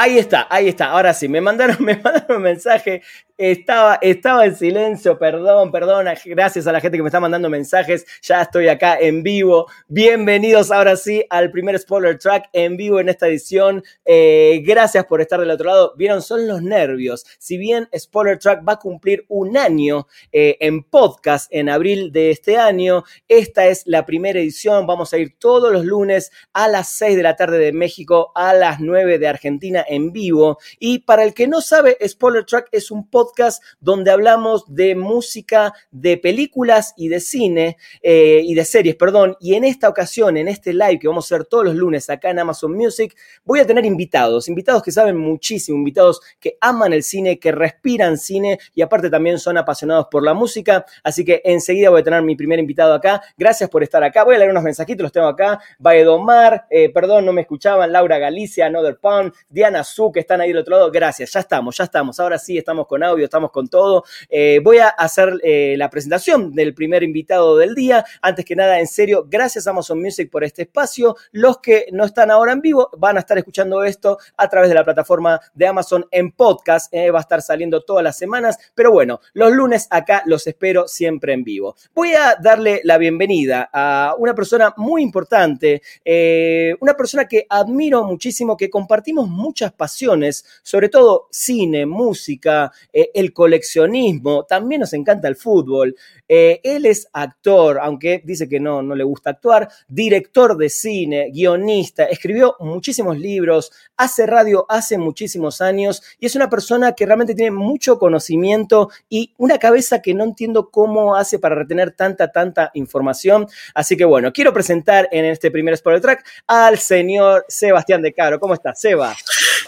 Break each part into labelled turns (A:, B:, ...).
A: Ahí está, ahí está. Ahora sí, me mandaron, me mandaron un mensaje estaba, estaba en silencio, perdón, perdón, gracias a la gente que me está mandando mensajes, ya estoy acá en vivo. Bienvenidos ahora sí al primer spoiler track en vivo en esta edición. Eh, gracias por estar del otro lado. Vieron, son los nervios. Si bien spoiler track va a cumplir un año eh, en podcast en abril de este año, esta es la primera edición. Vamos a ir todos los lunes a las 6 de la tarde de México, a las 9 de Argentina en vivo. Y para el que no sabe, spoiler track es un podcast donde hablamos de música, de películas y de cine, eh, y de series, perdón. Y en esta ocasión, en este live que vamos a hacer todos los lunes acá en Amazon Music, voy a tener invitados, invitados que saben muchísimo, invitados que aman el cine, que respiran cine y aparte también son apasionados por la música. Así que enseguida voy a tener mi primer invitado acá. Gracias por estar acá. Voy a leer unos mensajitos, los tengo acá. Baedomar, eh, perdón, no me escuchaban. Laura Galicia, Another Pound, Diana Su, que están ahí del otro lado. Gracias, ya estamos, ya estamos. Ahora sí estamos con audio estamos con todo. Eh, voy a hacer eh, la presentación del primer invitado del día. Antes que nada, en serio, gracias a Amazon Music por este espacio. Los que no están ahora en vivo van a estar escuchando esto a través de la plataforma de Amazon en podcast. Eh, va a estar saliendo todas las semanas. Pero bueno, los lunes acá los espero siempre en vivo. Voy a darle la bienvenida a una persona muy importante, una persona que admiro muchísimo, que compartimos muchas pasiones, sobre todo cine, música, el coleccionismo, también nos encanta el fútbol. Eh, él es actor, aunque dice que no, no le gusta actuar, director de cine, guionista, escribió muchísimos libros, hace radio hace muchísimos años y es una persona que realmente tiene mucho conocimiento y una cabeza que no entiendo cómo hace para retener tanta, tanta información. Así que bueno, quiero presentar en este primer spoiler track al señor Sebastián De Caro. ¿Cómo estás, Seba?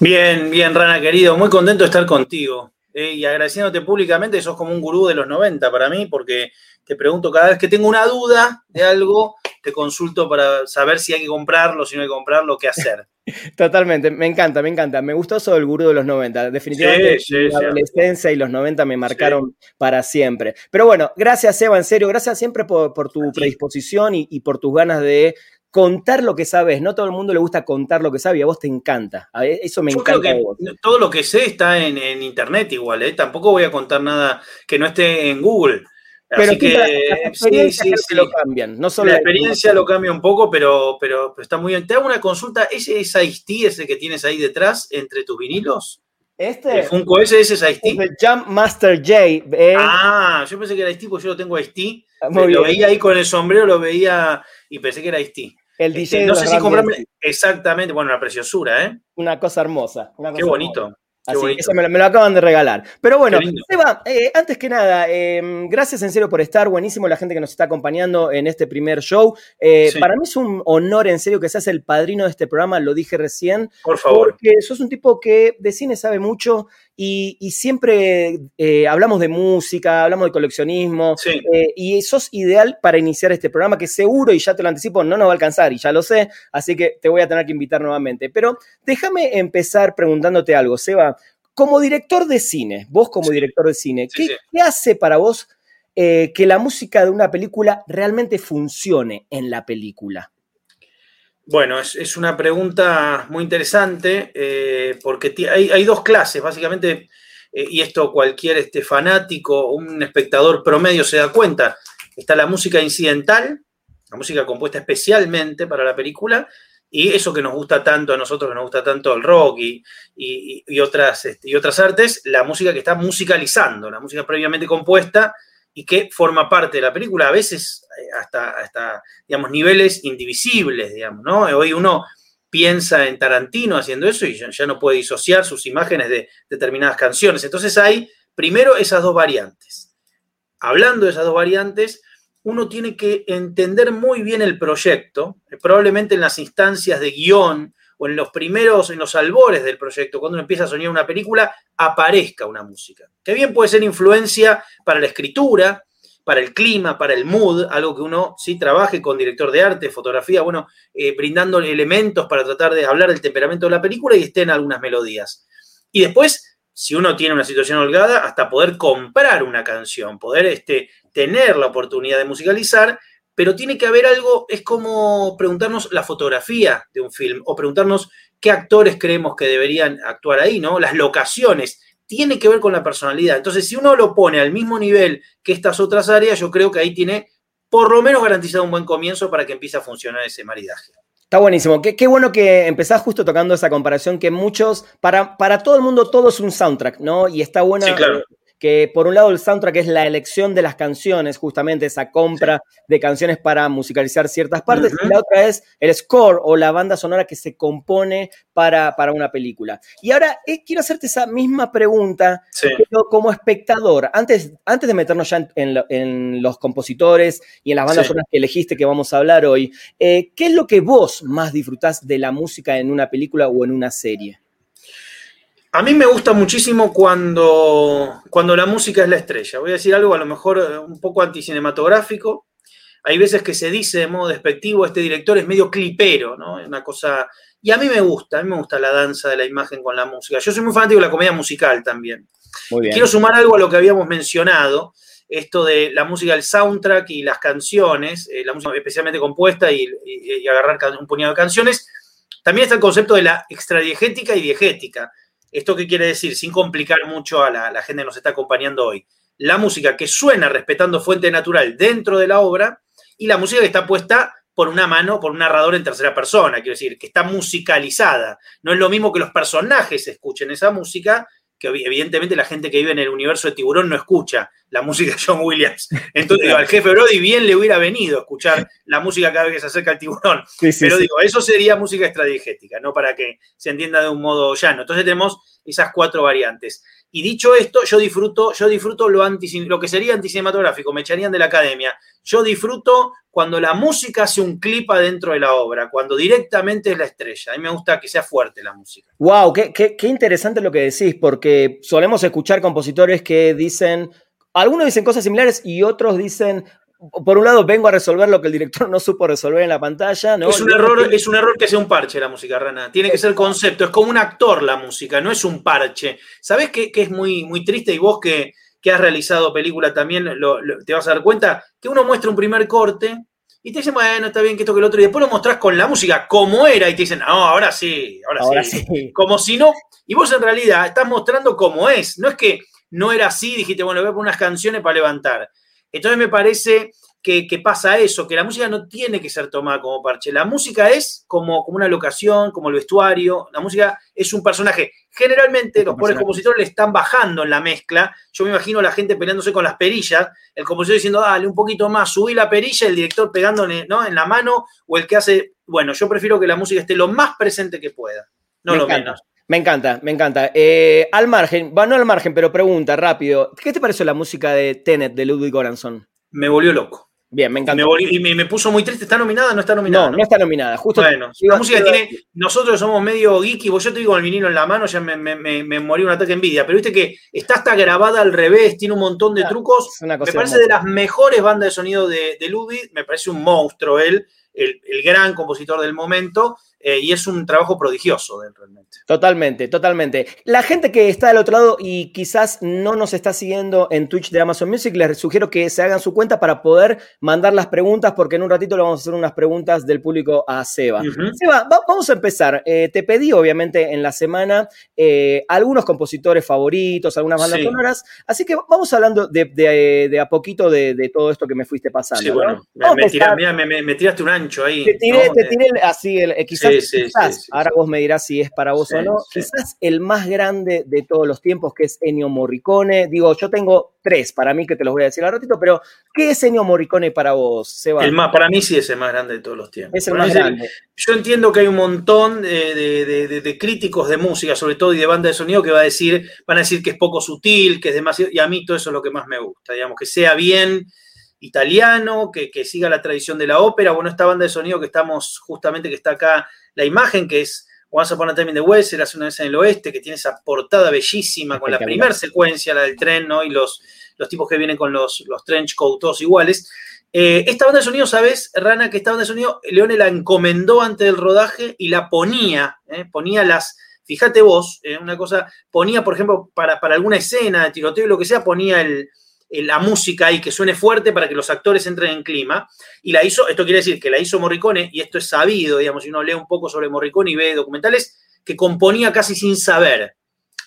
B: Bien, bien, Rana querido, muy contento de estar contigo. Eh, y agradeciéndote públicamente, sos como un gurú de los 90 para mí, porque te pregunto cada vez que tengo una duda de algo, te consulto para saber si hay que comprarlo, si no hay que comprarlo, qué hacer.
A: Totalmente, me encanta, me encanta. Me gustó eso del gurú de los 90. Definitivamente la adolescencia y los 90 me marcaron para siempre. Pero bueno, gracias Eva, en serio, gracias siempre por, tu predisposición y, por tus ganas de contar lo que sabes. No todo el mundo le gusta contar lo que sabe y a vos te encanta. Eso me encanta.
B: todo lo que sé está en, internet igual. ¿eh? Tampoco voy a contar nada que no esté en Google.
A: Pero que sí, sí, sí. lo cambian. No solo
B: la experiencia lo cambia un poco, pero, pero, está muy bien. Te hago una consulta. ¿Ese es Ice-T, ese que tienes ahí detrás entre tus vinilos?
A: Este.
B: ¿El Funko ese, ese es Ice-T?
A: Jump Master J.
B: Ah, yo pensé que era Ice-T porque yo lo tengo. Ah, lo veía ahí con el sombrero, lo veía y pensé que era Ice-T.
A: El
B: este,
A: diseño.
B: no sé si comprarme. Exactamente, bueno, una preciosura, ¿eh?
A: Una cosa hermosa.
B: Qué bonito.
A: Así, eso me lo, acaban de regalar. Pero bueno, Seba, eh, antes que nada, em, gracias en serio por estar. Buenísimo la gente que nos está acompañando en este primer show. Eh, para mí es un honor en serio que seas el padrino de este programa, lo dije recién.
B: Por favor.
A: Porque sos un tipo que de cine sabe mucho y, siempre eh, hablamos de música, hablamos de coleccionismo. y sos ideal para iniciar este programa que seguro, y ya te lo anticipo, no nos va a alcanzar y ya lo sé. Así que te voy a tener que invitar nuevamente. Pero déjame empezar preguntándote algo, Seba como director de cine, vos como director de cine, ¿qué, hace para vos eh, que la música de una película realmente funcione en la película?
B: Bueno, es, una pregunta muy interesante eh, porque hay, dos clases, básicamente, eh, y esto cualquier este, fanático, un espectador promedio se da cuenta. Está la música incidental, la música compuesta especialmente para la película, y eso que nos gusta tanto a nosotros, que nos gusta tanto el rock y, otras, este, y otras artes, la música que está musicalizando, la música previamente compuesta y que forma parte de la película, a veces eh, hasta, hasta digamos, niveles indivisibles, digamos, ¿no? Hoy uno piensa en Tarantino haciendo eso y ya, no puede disociar sus imágenes de determinadas canciones. Entonces hay, primero, esas dos variantes. Hablando de esas dos variantes, uno tiene que entender muy bien el proyecto, probablemente en las instancias de guion o en los primeros, en los albores del proyecto, cuando uno empieza a soñar una película, aparezca una música. Que bien puede ser influencia para la escritura, para el clima, para el mood, algo que uno sí trabaje con director de arte, fotografía, bueno, eh, brindando elementos para tratar de hablar del temperamento de la película y estén algunas melodías. Y después, si uno tiene una situación holgada, hasta poder comprar una canción, poder este, tener la oportunidad de musicalizar, pero tiene que haber algo, es como preguntarnos la fotografía de un film o preguntarnos qué actores creemos que deberían actuar ahí, ¿no? Las locaciones tiene que ver con la personalidad. Entonces, si uno lo pone al mismo nivel que estas otras áreas, yo creo que ahí tiene por lo menos garantizado un buen comienzo para que empiece a funcionar ese maridaje.
A: Está buenísimo. Qué, bueno que empezás justo tocando esa comparación que muchos, para, para todo el mundo todo es un soundtrack, ¿no? Y está bueno
B: sí, claro
A: que por un lado el soundtrack es la elección de las canciones, justamente esa compra de canciones para musicalizar ciertas partes, y la otra es el score o la banda sonora que se compone para, para una película. Y ahora eh, quiero hacerte esa misma pregunta como espectador, antes, antes de meternos ya en, los compositores y en las bandas sonoras que elegiste que vamos a hablar hoy, eh, ¿qué es lo que vos más disfrutás de la música en una película o en una serie?
B: A mí me gusta muchísimo cuando, cuando la música es la estrella. Voy a decir algo a lo mejor eh, un poco anticinematográfico. Hay veces que se dice de modo despectivo, este director es medio clipero, ¿no? Es una cosa... Y a mí me gusta, a mí me gusta la danza de la imagen con la música. Yo soy muy fanático de la comedia musical también. Quiero sumar algo a lo que habíamos mencionado, esto de la música, el soundtrack y las canciones, eh, la música especialmente compuesta y, y, agarrar un puñado de canciones. También está el concepto de la extradiegética y diegética. ¿Esto qué quiere decir? Sin complicar mucho a la, gente que nos está acompañando hoy. La música que suena respetando fuente natural dentro de la obra y la música que está puesta por una mano, por un narrador en tercera persona, quiero decir, que está musicalizada. No es lo mismo que los personajes escuchen esa música, que evidentemente la gente que vive en el universo de Tiburón no escucha la música de John Williams. Entonces, digo, al jefe Brody bien le hubiera venido escuchar la música cada vez que se acerca al tiburón. Pero digo, eso sería música extradigética, no para que se entienda de un modo llano. Entonces tenemos esas cuatro variantes. Y dicho esto, yo disfruto, yo disfruto lo, lo que sería anticinematográfico, me echarían de la academia. Yo disfruto cuando la música hace un clip adentro de la obra, cuando directamente es la estrella. A mí me gusta que sea fuerte la música.
A: Wow, qué, qué interesante lo que decís, porque solemos escuchar compositores que dicen, algunos dicen cosas similares y otros dicen, por un lado, vengo a resolver lo que el director no supo resolver en la pantalla. ¿no?
B: Es, un error, es un error que sea un parche la música, Rana. Tiene que ser concepto. Es como un actor la música, no es un parche. ¿Sabés qué, es muy, muy triste? Y vos que, que has realizado película también te vas a dar cuenta que uno muestra un primer corte y te dicen, bueno, está bien que esto que el otro, y después lo mostrás con la música como era, y te dicen, no, ahora sí, ahora, sí. sí. Como si no, y vos en realidad estás mostrando cómo es, no es que no era así, dijiste, bueno, voy a poner unas canciones para levantar. Entonces me parece que, pasa eso, que la música no tiene que ser tomada como parche. La música es como, como una locación, como el vestuario. La música es un personaje. Generalmente los pobres compositores le están bajando en la mezcla. Yo me imagino la gente peleándose con las perillas, el compositor diciendo, dale un poquito más, subí la perilla, el director pegándole ¿no? en la mano, o el que hace, bueno, yo prefiero que la música esté lo más presente que pueda, no lo menos.
A: Me encanta, me encanta. Eh, al margen, bueno, no al margen, pero pregunta rápido. ¿Qué te pareció la música de Tenet de Ludwig Göransson?
B: Me volvió loco.
A: Bien, me encanta.
B: y me, puso muy triste. ¿Está nominada o no está nominada?
A: No, no, está nominada. Justo
B: bueno, la música tiene. Nosotros somos medio geeky. Vos yo te digo el vinilo en la mano, ya me, me, morí un ataque de envidia. Pero viste que está hasta grabada al revés, tiene un montón de trucos. me parece de las mejores bandas de sonido de, de Ludwig. Me parece un monstruo él, el, el gran compositor del momento. Eh, y es un trabajo prodigioso realmente.
A: Totalmente, totalmente. La gente que está del otro lado y quizás no nos está siguiendo en Twitch de Amazon Music, les sugiero que se hagan su cuenta para poder mandar las preguntas, porque en un ratito le vamos a hacer unas preguntas del público a Seba. Seba, vamos a empezar. Eh, te pedí, obviamente, en la semana eh, algunos compositores favoritos, algunas bandas sonoras, así que vamos hablando de, a poquito de, todo esto que me fuiste pasando.
B: Sí, bueno, me, tiraste un ancho ahí.
A: Te tiré, te tiré así, el, quizás quizás, ahora vos me dirás si es para vos o no, quizás el más grande de todos los tiempos, que es Ennio Morricone. Digo, yo tengo tres para mí que te los voy a decir al ratito, pero ¿qué es Ennio Morricone para vos, Seba?
B: El más, para mí sí es el más grande de todos los tiempos.
A: Es el más grande.
B: yo entiendo que hay un montón de, críticos de música, sobre todo, y de banda de sonido, que va a decir, van a decir que es poco sutil, que es demasiado, y a mí todo eso es lo que más me gusta, digamos, que sea bien italiano, que, siga la tradición de la ópera. Bueno, esta banda de sonido que estamos justamente, que está acá, la imagen, que es Once Upon a Time in the West, Era una vez en el oeste, que tiene esa portada bellísima con la primera secuencia, la del tren, ¿no? Y los, los tipos que vienen con los, los trench coat todos iguales. Eh, esta banda de sonido, ¿sabes, Rana? Que esta banda de sonido, Leone la encomendó antes del rodaje y la ponía, ¿eh? ponía las, fíjate vos, ¿eh? una cosa, ponía, por ejemplo, para, para, alguna escena de tiroteo y lo que sea, ponía el, la música ahí que suene fuerte para que los actores entren en clima. Y la hizo, esto quiere decir que la hizo Morricone, y esto es sabido, digamos, si uno lee un poco sobre Morricone y ve documentales, que componía casi sin saber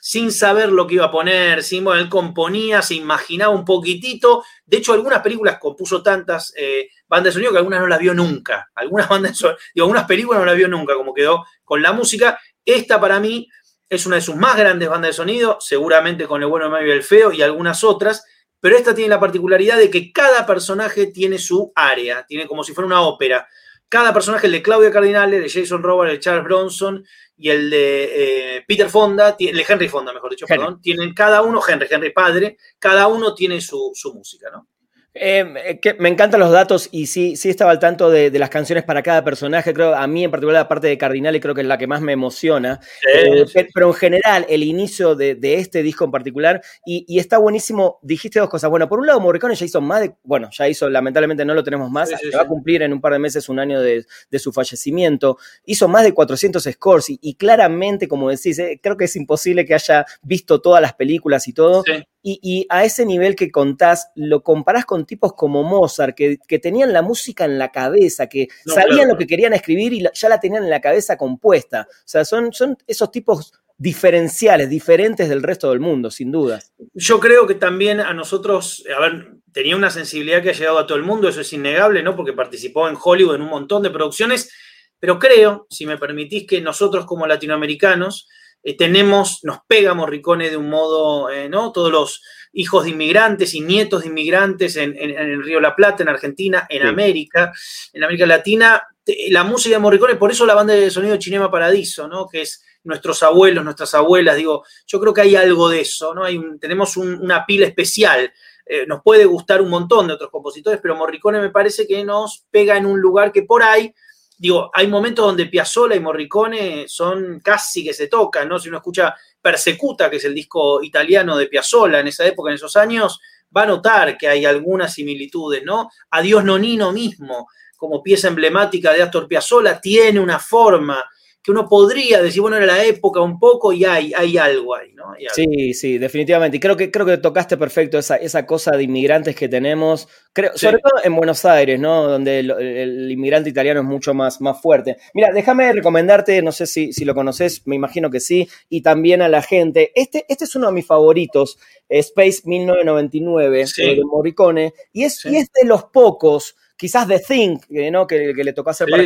B: sin saber lo que iba a poner, sin, bueno, él componía, se imaginaba un poquitito. De hecho, algunas películas compuso tantas eh, bandas de sonido que algunas no las vio nunca. Algunas bandas de sonido, digo, algunas películas no las vio nunca, como quedó con la música. Esta para mí es una de sus más grandes bandas de sonido, seguramente con El bueno, el malo y el feo y algunas otras, pero esta tiene la particularidad de que cada personaje tiene su área, tiene como si fuera una ópera. Cada personaje, el de Claudia Cardinale, el de Jason Robert, el de Charles Bronson, y el de eh, Peter Fonda, el de Henry Fonda, mejor dicho, perdón, tienen cada uno, Henry, Henry padre, cada uno tiene su, su música, ¿no?
A: Em, eh, que me encantan los datos y sí, sí estaba al tanto de, las canciones para cada personaje. Creo, a mí en particular la parte de Cardinale creo que es la que más me emociona. Eh, pero en general, el inicio de, este disco en particular, y, está buenísimo, dijiste dos cosas. Bueno, por un lado, Morricone ya hizo más de, bueno, ya hizo, lamentablemente no lo tenemos más, va a cumplir en un par de meses un año de, su fallecimiento. Hizo más de 400 scores y, claramente, como decís, eh, creo que es imposible que haya visto todas las películas y todo. Y, a ese nivel que contás, lo comparás con tipos como Mozart, que, tenían la música en la cabeza, que sabían lo que querían escribir y ya la tenían en la cabeza compuesta. O sea, son, son esos tipos diferenciales, diferentes del resto del mundo, sin duda.
B: Yo creo que también a nosotros, a ver, tenía una sensibilidad que ha llegado a todo el mundo, eso es innegable, ¿no? Porque participó en Hollywood en un montón de producciones, pero creo, si me permitís, que nosotros como latinoamericanos, eh, tenemos, nos pega Morricone de un modo, eh, ¿no? Todos los hijos de inmigrantes y nietos de inmigrantes en, el Río La Plata, en Argentina, en América, en América Latina, la música de Morricone, por eso la banda de sonido Cinema Paradiso, ¿no? Que es nuestros abuelos, nuestras abuelas, digo, yo creo que hay algo de eso, ¿no? Hay tenemos una pila especial. Eh, nos puede gustar un montón de otros compositores, pero Morricone me parece que nos pega en un lugar que por ahí digo, hay momentos donde Piazzolla y Morricone son casi que se tocan, ¿no? Si uno escucha Persecuta, que es el disco italiano de Piazzolla en esa época, en esos años, va a notar que hay algunas similitudes, ¿no? Adiós Nonino mismo, como pieza emblemática de Astor Piazzolla, tiene una forma que uno podría decir, bueno, era la época un poco y hay, hay algo ahí, ¿no?
A: Sí, sí, definitivamente. Y creo que, creo que tocaste perfecto esa, esa cosa de inmigrantes que tenemos, creo, sobre todo en Buenos Aires, ¿no? Donde el, inmigrante italiano es mucho más, más fuerte. Mira, déjame recomendarte, no sé si, si lo conoces, me imagino que sí, y también a la gente. Este, este es uno de mis favoritos, Space 1999, de Morricone, y es, y es de los pocos quizás The Thing, ¿no? que, le tocó hacer para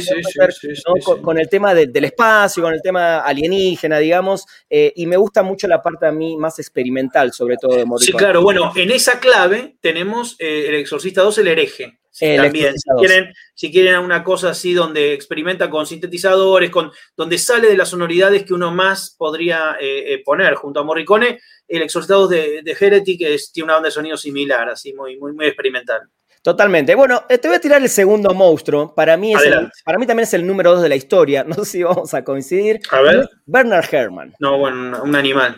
A: con, el tema del espacio, con el tema alienígena, digamos, eh, y me gusta mucho la parte a mí más experimental, sobre todo de Morricone.
B: Sí, claro, bueno, en esa clave tenemos eh, El Exorcista 2, El Hereje. también, si quieren, si quieren una cosa así donde experimenta con sintetizadores, con, donde sale de las sonoridades que uno más podría eh, poner junto a Morricone, el Exorcista 2 de, de Heretic es, tiene una onda de sonido similar, así muy, muy, muy experimental.
A: Totalmente. Bueno, eh, te voy a tirar el segundo monstruo. Para mí, es para mí también es el número dos de la historia. No sé si vamos a coincidir.
B: A ver.
A: Bernard Herrmann.
B: No, bueno, un animal.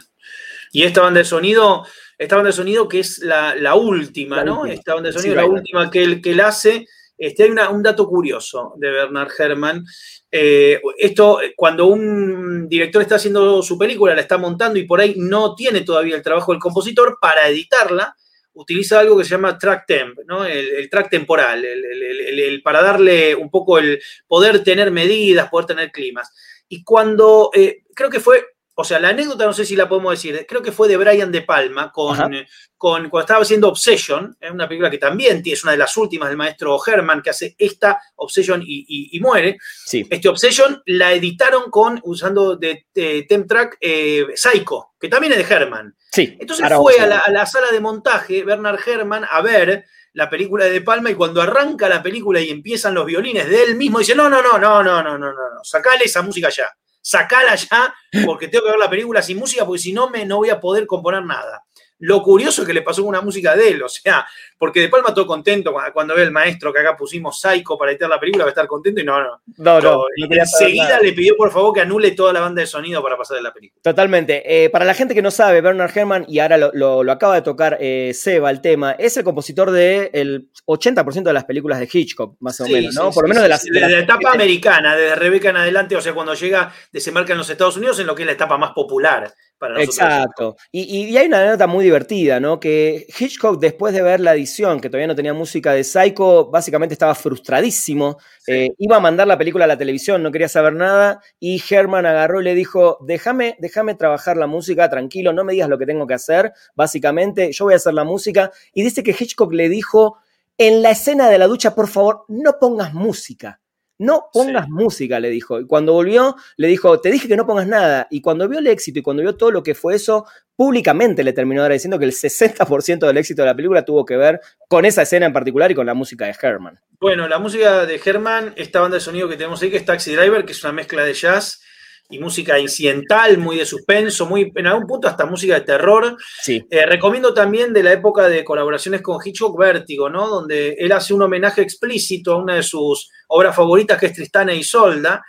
B: Y esta banda de sonido, esta banda de sonido que es la, última, ¿no? Esta banda de sonido, la última que él, que él hace. Este, hay un dato curioso de Bernard Herrmann. Eh, esto, cuando un director está haciendo su película, la está montando y por ahí no tiene todavía el trabajo del compositor, para editarla, utiliza algo que se llama track temp, ¿no? el, track temporal, el, para darle un poco el poder tener medidas, poder tener climas. Y cuando, eh, creo que fue o sea, la anécdota no sé si la podemos decir, creo que fue de Brian De Palma con, con cuando estaba haciendo Obsession, es una película que también es una de las últimas del maestro Herman que hace esta Obsession y, muere.
A: Sí.
B: Este Obsession la editaron con, usando de, Temp Track eh, Psycho, que también es de Herman.
A: Sí.
B: Entonces fue a la, sala de montaje Bernard Herman a ver la película de De Palma y cuando arranca la película y empiezan los violines de él mismo, dice, no, no, no, no, no, no, no, no, sacale esa música ya sacala ya, porque tengo que ver la película sin música, porque si no, me, no voy a poder componer nada. lo curioso que le pasó con una música de él, o sea, porque De Palma todo contento cuando, ve el maestro que acá pusimos Psycho para editar la película, va a estar contento y no, no.
A: No, no.
B: enseguida le pidió por favor que anule toda la banda de sonido para pasar de la película.
A: Totalmente. Eh, para la gente que no sabe, Bernard Herrmann, y ahora lo, acaba de tocar eh, Seba, el tema, es el compositor del el 80% de las películas de Hitchcock, más o menos, ¿no?
B: por lo menos de, las, de, la etapa americana, desde Rebeca en adelante, o sea, cuando llega, desembarca en los Estados Unidos, en lo que es la etapa más popular.
A: Exacto. Y, hay una nota muy divertida, ¿no? Que Hitchcock, después de ver la edición, que todavía no tenía música de Psycho, básicamente estaba frustradísimo. Eh, iba a mandar la película a la televisión, no quería saber nada. Y Herman agarró y le dijo: déjame, déjame trabajar la música, tranquilo, no me digas lo que tengo que hacer. Básicamente, yo voy a hacer la música. Y dice que Hitchcock le dijo: en la escena de la ducha, por favor, no pongas música. No pongas música, le dijo. Y cuando volvió, le dijo, te dije que no pongas nada. Y cuando vio el éxito y cuando vio todo lo que fue eso, públicamente le terminó diciendo que el 60% del éxito de la película tuvo que ver con esa escena en particular y con la música de Herman.
B: Bueno, la música de Herman, esta banda de sonido que tenemos ahí, que es Taxi Driver, que es una mezcla de jazz y música incidental, muy de suspenso, muy en algún punto hasta música de terror.
A: Sí.
B: Eh, recomiendo también de la época de colaboraciones con Hitchcock Vértigo, ¿no? Donde él hace un homenaje explícito a una de sus obras favoritas, que es Tristana y Solda,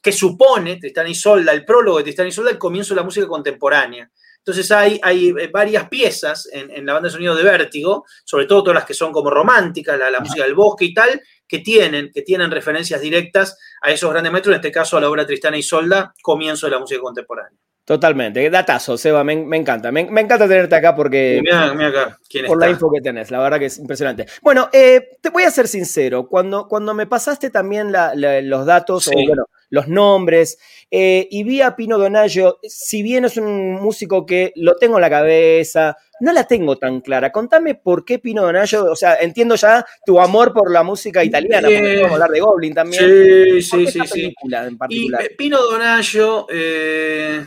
B: que supone, Tristana y Solda, el prólogo de Tristana y Solda, el comienzo de la música contemporánea. Entonces hay, hay eh, varias piezas en, la banda de sonido de Vértigo, sobre todo todas las que son como románticas, la, la música del bosque y tal, que tienen, que tienen referencias directas a esos grandes maestros, en este caso a la obra Tristana y Solda, comienzo de la música contemporánea.
A: Totalmente, datazo, Seba, me, encanta. Me, encanta tenerte acá porque.
B: Mira, mira acá, ¿quién
A: Por la info que tenés, la verdad que es impresionante. Bueno, eh, te voy a ser sincero, cuando, cuando me pasaste también los datos, o bueno, los nombres, eh, y vi a Pino Donaggio, si bien es un músico que lo tengo en la cabeza, no la tengo tan clara. Contame por qué Pino Donaggio, o sea, entiendo ya tu amor por la música italiana, porque vamos a hablar de Goblin también.
B: Sí, sí, sí. sí. En particular? Y eh, Pino Donaggio, eh,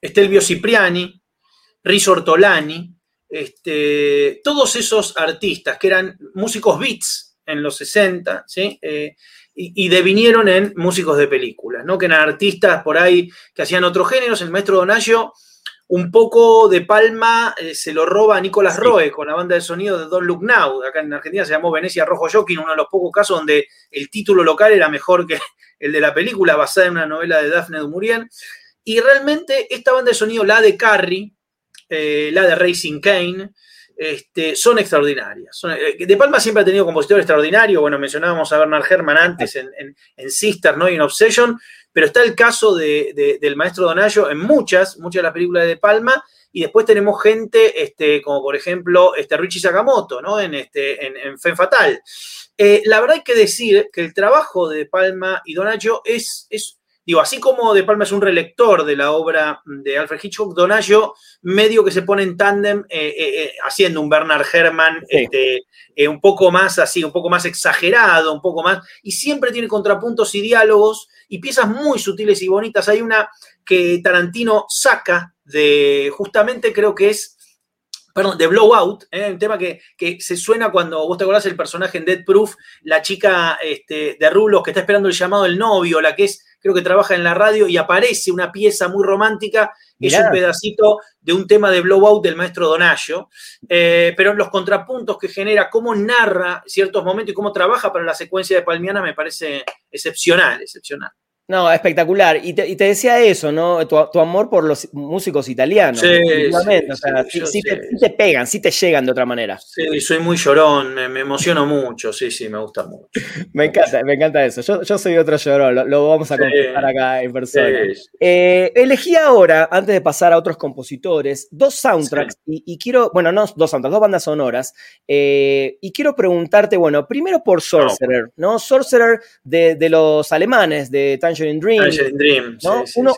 B: Estelvio Cipriani, Riso Ortolani, este, todos esos artistas que eran músicos beats en los 60, ¿sí? Y, devinieron en músicos de películas, ¿no? Que eran artistas por ahí que hacían otros géneros. El maestro Donaggio, un poco de palma, eh, se lo roba a Nicolás Roe con la banda de sonido de Don Look Now. Acá en Argentina se llamó Venecia Rojo Joaquín, uno de los pocos casos donde el título local era mejor que el de la película, basada en una novela de Daphne du Maurier. Y realmente esta banda de sonido, la de Carrie, eh, la de Racing Kane, este, son extraordinarias. Eh, de Palma siempre ha tenido compositor extraordinario. Bueno, mencionábamos a Bernard Herrmann antes en, Sister, ¿no? Y en Obsession, pero está el caso del maestro Donaggio en muchas, muchas de las películas de, de Palma. Y después tenemos gente, este, como por ejemplo este Richie Sakamoto, ¿no? En, este, en, Fe Fatal. Eh, la verdad hay que decir que el trabajo de Palma y Donaggio es, es Digo, así como De Palma es un relector de la obra de Alfred Hitchcock, Donaggio medio que se pone en tándem eh, eh, eh, haciendo un Bernard Herrmann este, un poco más así, un poco más exagerado, un poco más, y siempre tiene contrapuntos y diálogos y piezas muy sutiles y bonitas. Hay una que Tarantino saca de, justamente creo que es perdón, de Blowout, un tema que, se suena cuando vos te acordás el personaje en Dead Proof, la chica este, de Rulos que está esperando el llamado del novio, la que es creo que trabaja en la radio y aparece una pieza muy romántica, es un pedacito de un tema de Blowout del maestro Donaggio, eh, pero los contrapuntos que genera, cómo narra ciertos momentos y cómo trabaja para la secuencia de Palmiana me parece excepcional, excepcional.
A: No, espectacular. Y te, decía eso, ¿no? Tu, amor por los músicos italianos.
B: Sí,
A: sí, te, pegan, sí te llegan de otra manera.
B: Sí, soy muy llorón, me, emociono mucho, sí, sí, me gusta mucho.
A: me encanta, me encanta eso. Yo, soy otro llorón, lo, vamos a confesar acá en persona. Eh, elegí ahora, antes de pasar a otros compositores, dos soundtracks y, quiero, bueno, no dos soundtracks, dos bandas sonoras. Eh, y quiero preguntarte, bueno, primero por Sorcerer, ¿no? Sorcerer de, los alemanes, de Tangerine Dream.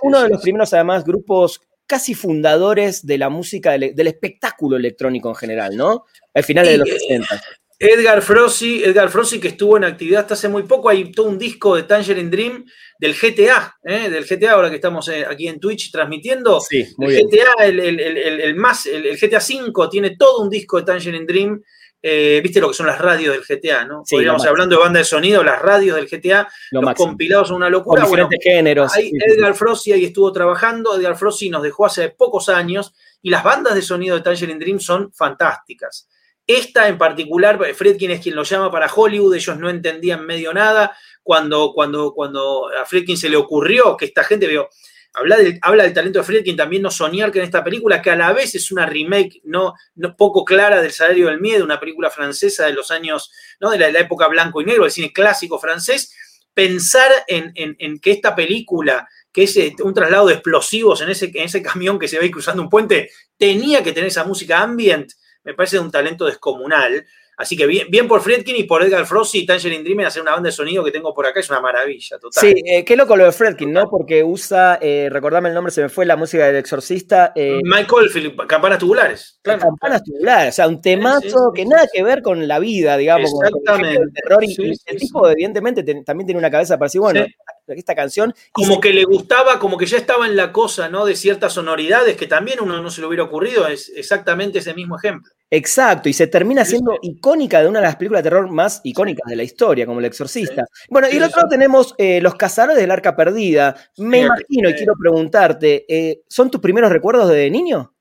A: uno, de los primeros, además, grupos casi fundadores de la música, del, espectáculo electrónico en general, ¿no? Al final de los 60.
B: Edgar Frossi, Edgar Frossi que estuvo en actividad hasta hace muy poco, hay todo un disco de Tangerine Dream del GTA, ¿eh? del GTA ahora que estamos eh, aquí en Twitch transmitiendo.
A: Sí, muy
B: el
A: bien.
B: GTA, el, el- el- el más, el, el GTA 5 tiene todo un disco de Tangerine Dream. Eh, Viste lo que son las radios del GTA, ¿no?
A: Sí,
B: Podríamos hablando de banda de sonido, las radios del GTA,
A: Lo
B: los
A: máximo.
B: compilados son una
A: Con
B: locura. Bueno,
A: diferentes géneros.
B: Ahí. Edgar Frossi ahí estuvo trabajando. Edgar Frossi nos dejó hace pocos años y las bandas de sonido de Tangerine Dream son fantásticas. Esta en particular, Fredkin es quien lo llama para Hollywood, ellos no entendían medio nada. Cuando, cuando, cuando a Fredkin se le ocurrió que esta gente, veo, habla del, habla del talento de Fredkin, también no soñar que en esta película, que a la vez es una remake no, no poco clara del Salario del Miedo, una película francesa de los años, ¿no? de la, la época blanco y negro, el cine clásico francés, pensar en, en- que esta película, que es eh, un traslado de explosivos en ese, en ese camión que se ve cruzando un puente, tenía que tener esa música ambient, me parece de un talento descomunal. Así que bien, bien por Fredkin y por Edgar Frossi y Tangerine Dream en hacer una banda de sonido que tengo por acá, es una maravilla, total.
A: Sí, eh, qué loco lo de Fredkin, ¿no? Porque usa, eh, recordame el nombre, se me fue la música del exorcista. Eh,
B: Michael Philip, campanas tubulares. Claro.
A: Campanas tubulares, o sea, un temazo
B: Sí, sí,
A: que nada que ver con la vida, digamos, con el
B: Exactamente.
A: del terror. Y, el tipo, evidentemente, también tiene una cabeza para decir, bueno, esta canción.
B: Como
A: se-
B: que le gustaba, como que ya estaba en la cosa, ¿no? De ciertas sonoridades que también uno no se le hubiera ocurrido, es exactamente ese mismo ejemplo.
A: Exacto, y se termina siendo icónica de una de las películas de terror más icónicas de la historia, como El Exorcista. Bueno, y el otro tenemos eh, Los Cazadores del Arca Perdida. Me imagino, y quiero preguntarte, eh, ¿son tus primeros recuerdos de niño?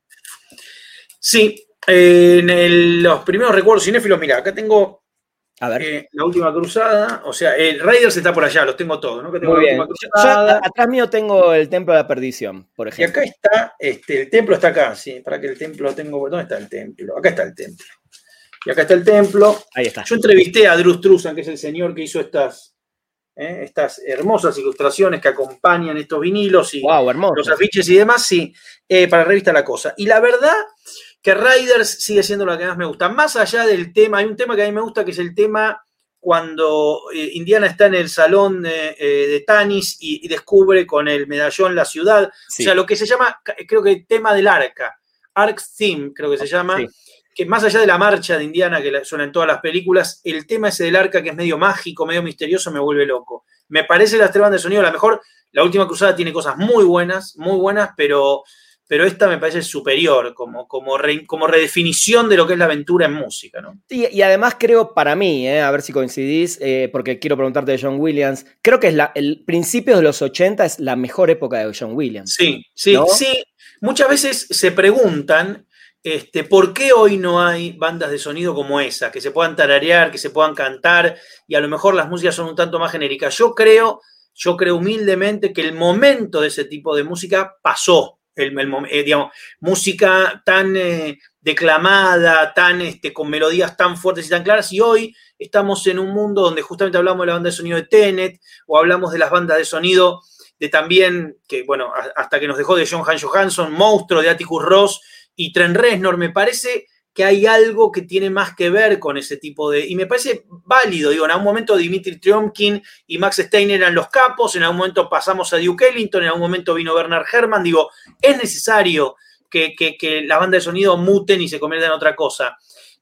B: Sí, eh, en el- los primeros recuerdos cinéfilos, mira, acá tengo
A: A ver.
B: eh, la última cruzada, o sea, el Raiders está por allá, los tengo todos, ¿no? Que tengo
A: Muy bien. Yo- atrás mío tengo el Templo de la Perdición, por
B: y
A: ejemplo.
B: acá está, este, el templo está acá, sí, para que el templo tengo, ¿dónde está el templo? Acá está el templo. Y acá está el templo.
A: Ahí está.
B: Yo entrevisté a Drew Struzan, que es el señor que hizo estas, eh, estas hermosas ilustraciones que acompañan estos vinilos y
A: Wow,
B: los afiches y demás, sí, eh, para la revista La Cosa. Y la verdad que Riders sigue siendo lo que más me gusta. Más allá del tema, hay un tema que a mí me gusta que es el tema cuando eh, Indiana está en el salón eh, eh, de Tanis y, y descubre con el medallón la ciudad.
A: Sí.
B: O sea, lo que se llama, creo que tema del arca, Arc Theme, creo que se llama.
A: Sí.
B: Que más allá de la marcha de Indiana que la- suena en todas las películas, el tema ese del arca que es medio mágico, medio misterioso, me vuelve loco. Me parece las tres bandas de sonido la mejor. La última cruzada tiene cosas muy buenas, muy buenas, pero, pero esta me parece superior como, como, re- como redefinición de lo que es la aventura en música. ¿no?
A: Y, y además creo para mí, eh, a ver si coincidís, eh, porque quiero preguntarte de John Williams, creo que es la, el principio de los 80 es la mejor época de John Williams.
B: Sí, sí,
A: ¿No?
B: sí. Muchas veces se preguntan este, por qué hoy no hay bandas de sonido como esa, que se puedan tararear, que se puedan cantar, y a lo mejor las músicas son un tanto más genéricas. Yo creo, yo creo humildemente que el momento de ese tipo de música pasó. Eh, digamos, música tan eh, declamada, tan este, con melodías tan fuertes y tan claras, y hoy estamos en un mundo donde justamente hablamos de la banda de sonido de Tenet, o hablamos de las bandas de sonido de también, que bueno, hasta que nos dejó de John Han Johansson, Monstruo de Atticus Ross y Trent Reznor, me parece que hay algo que tiene más que ver con ese tipo de... Y me parece válido, digo, en algún momento Dimitri Triomkin y Max Steiner eran los capos, en algún momento pasamos a Duke Ellington, en algún momento vino Bernard Herrmann, digo, es necesario que, que, que la banda de sonido muten y se conviertan en otra cosa.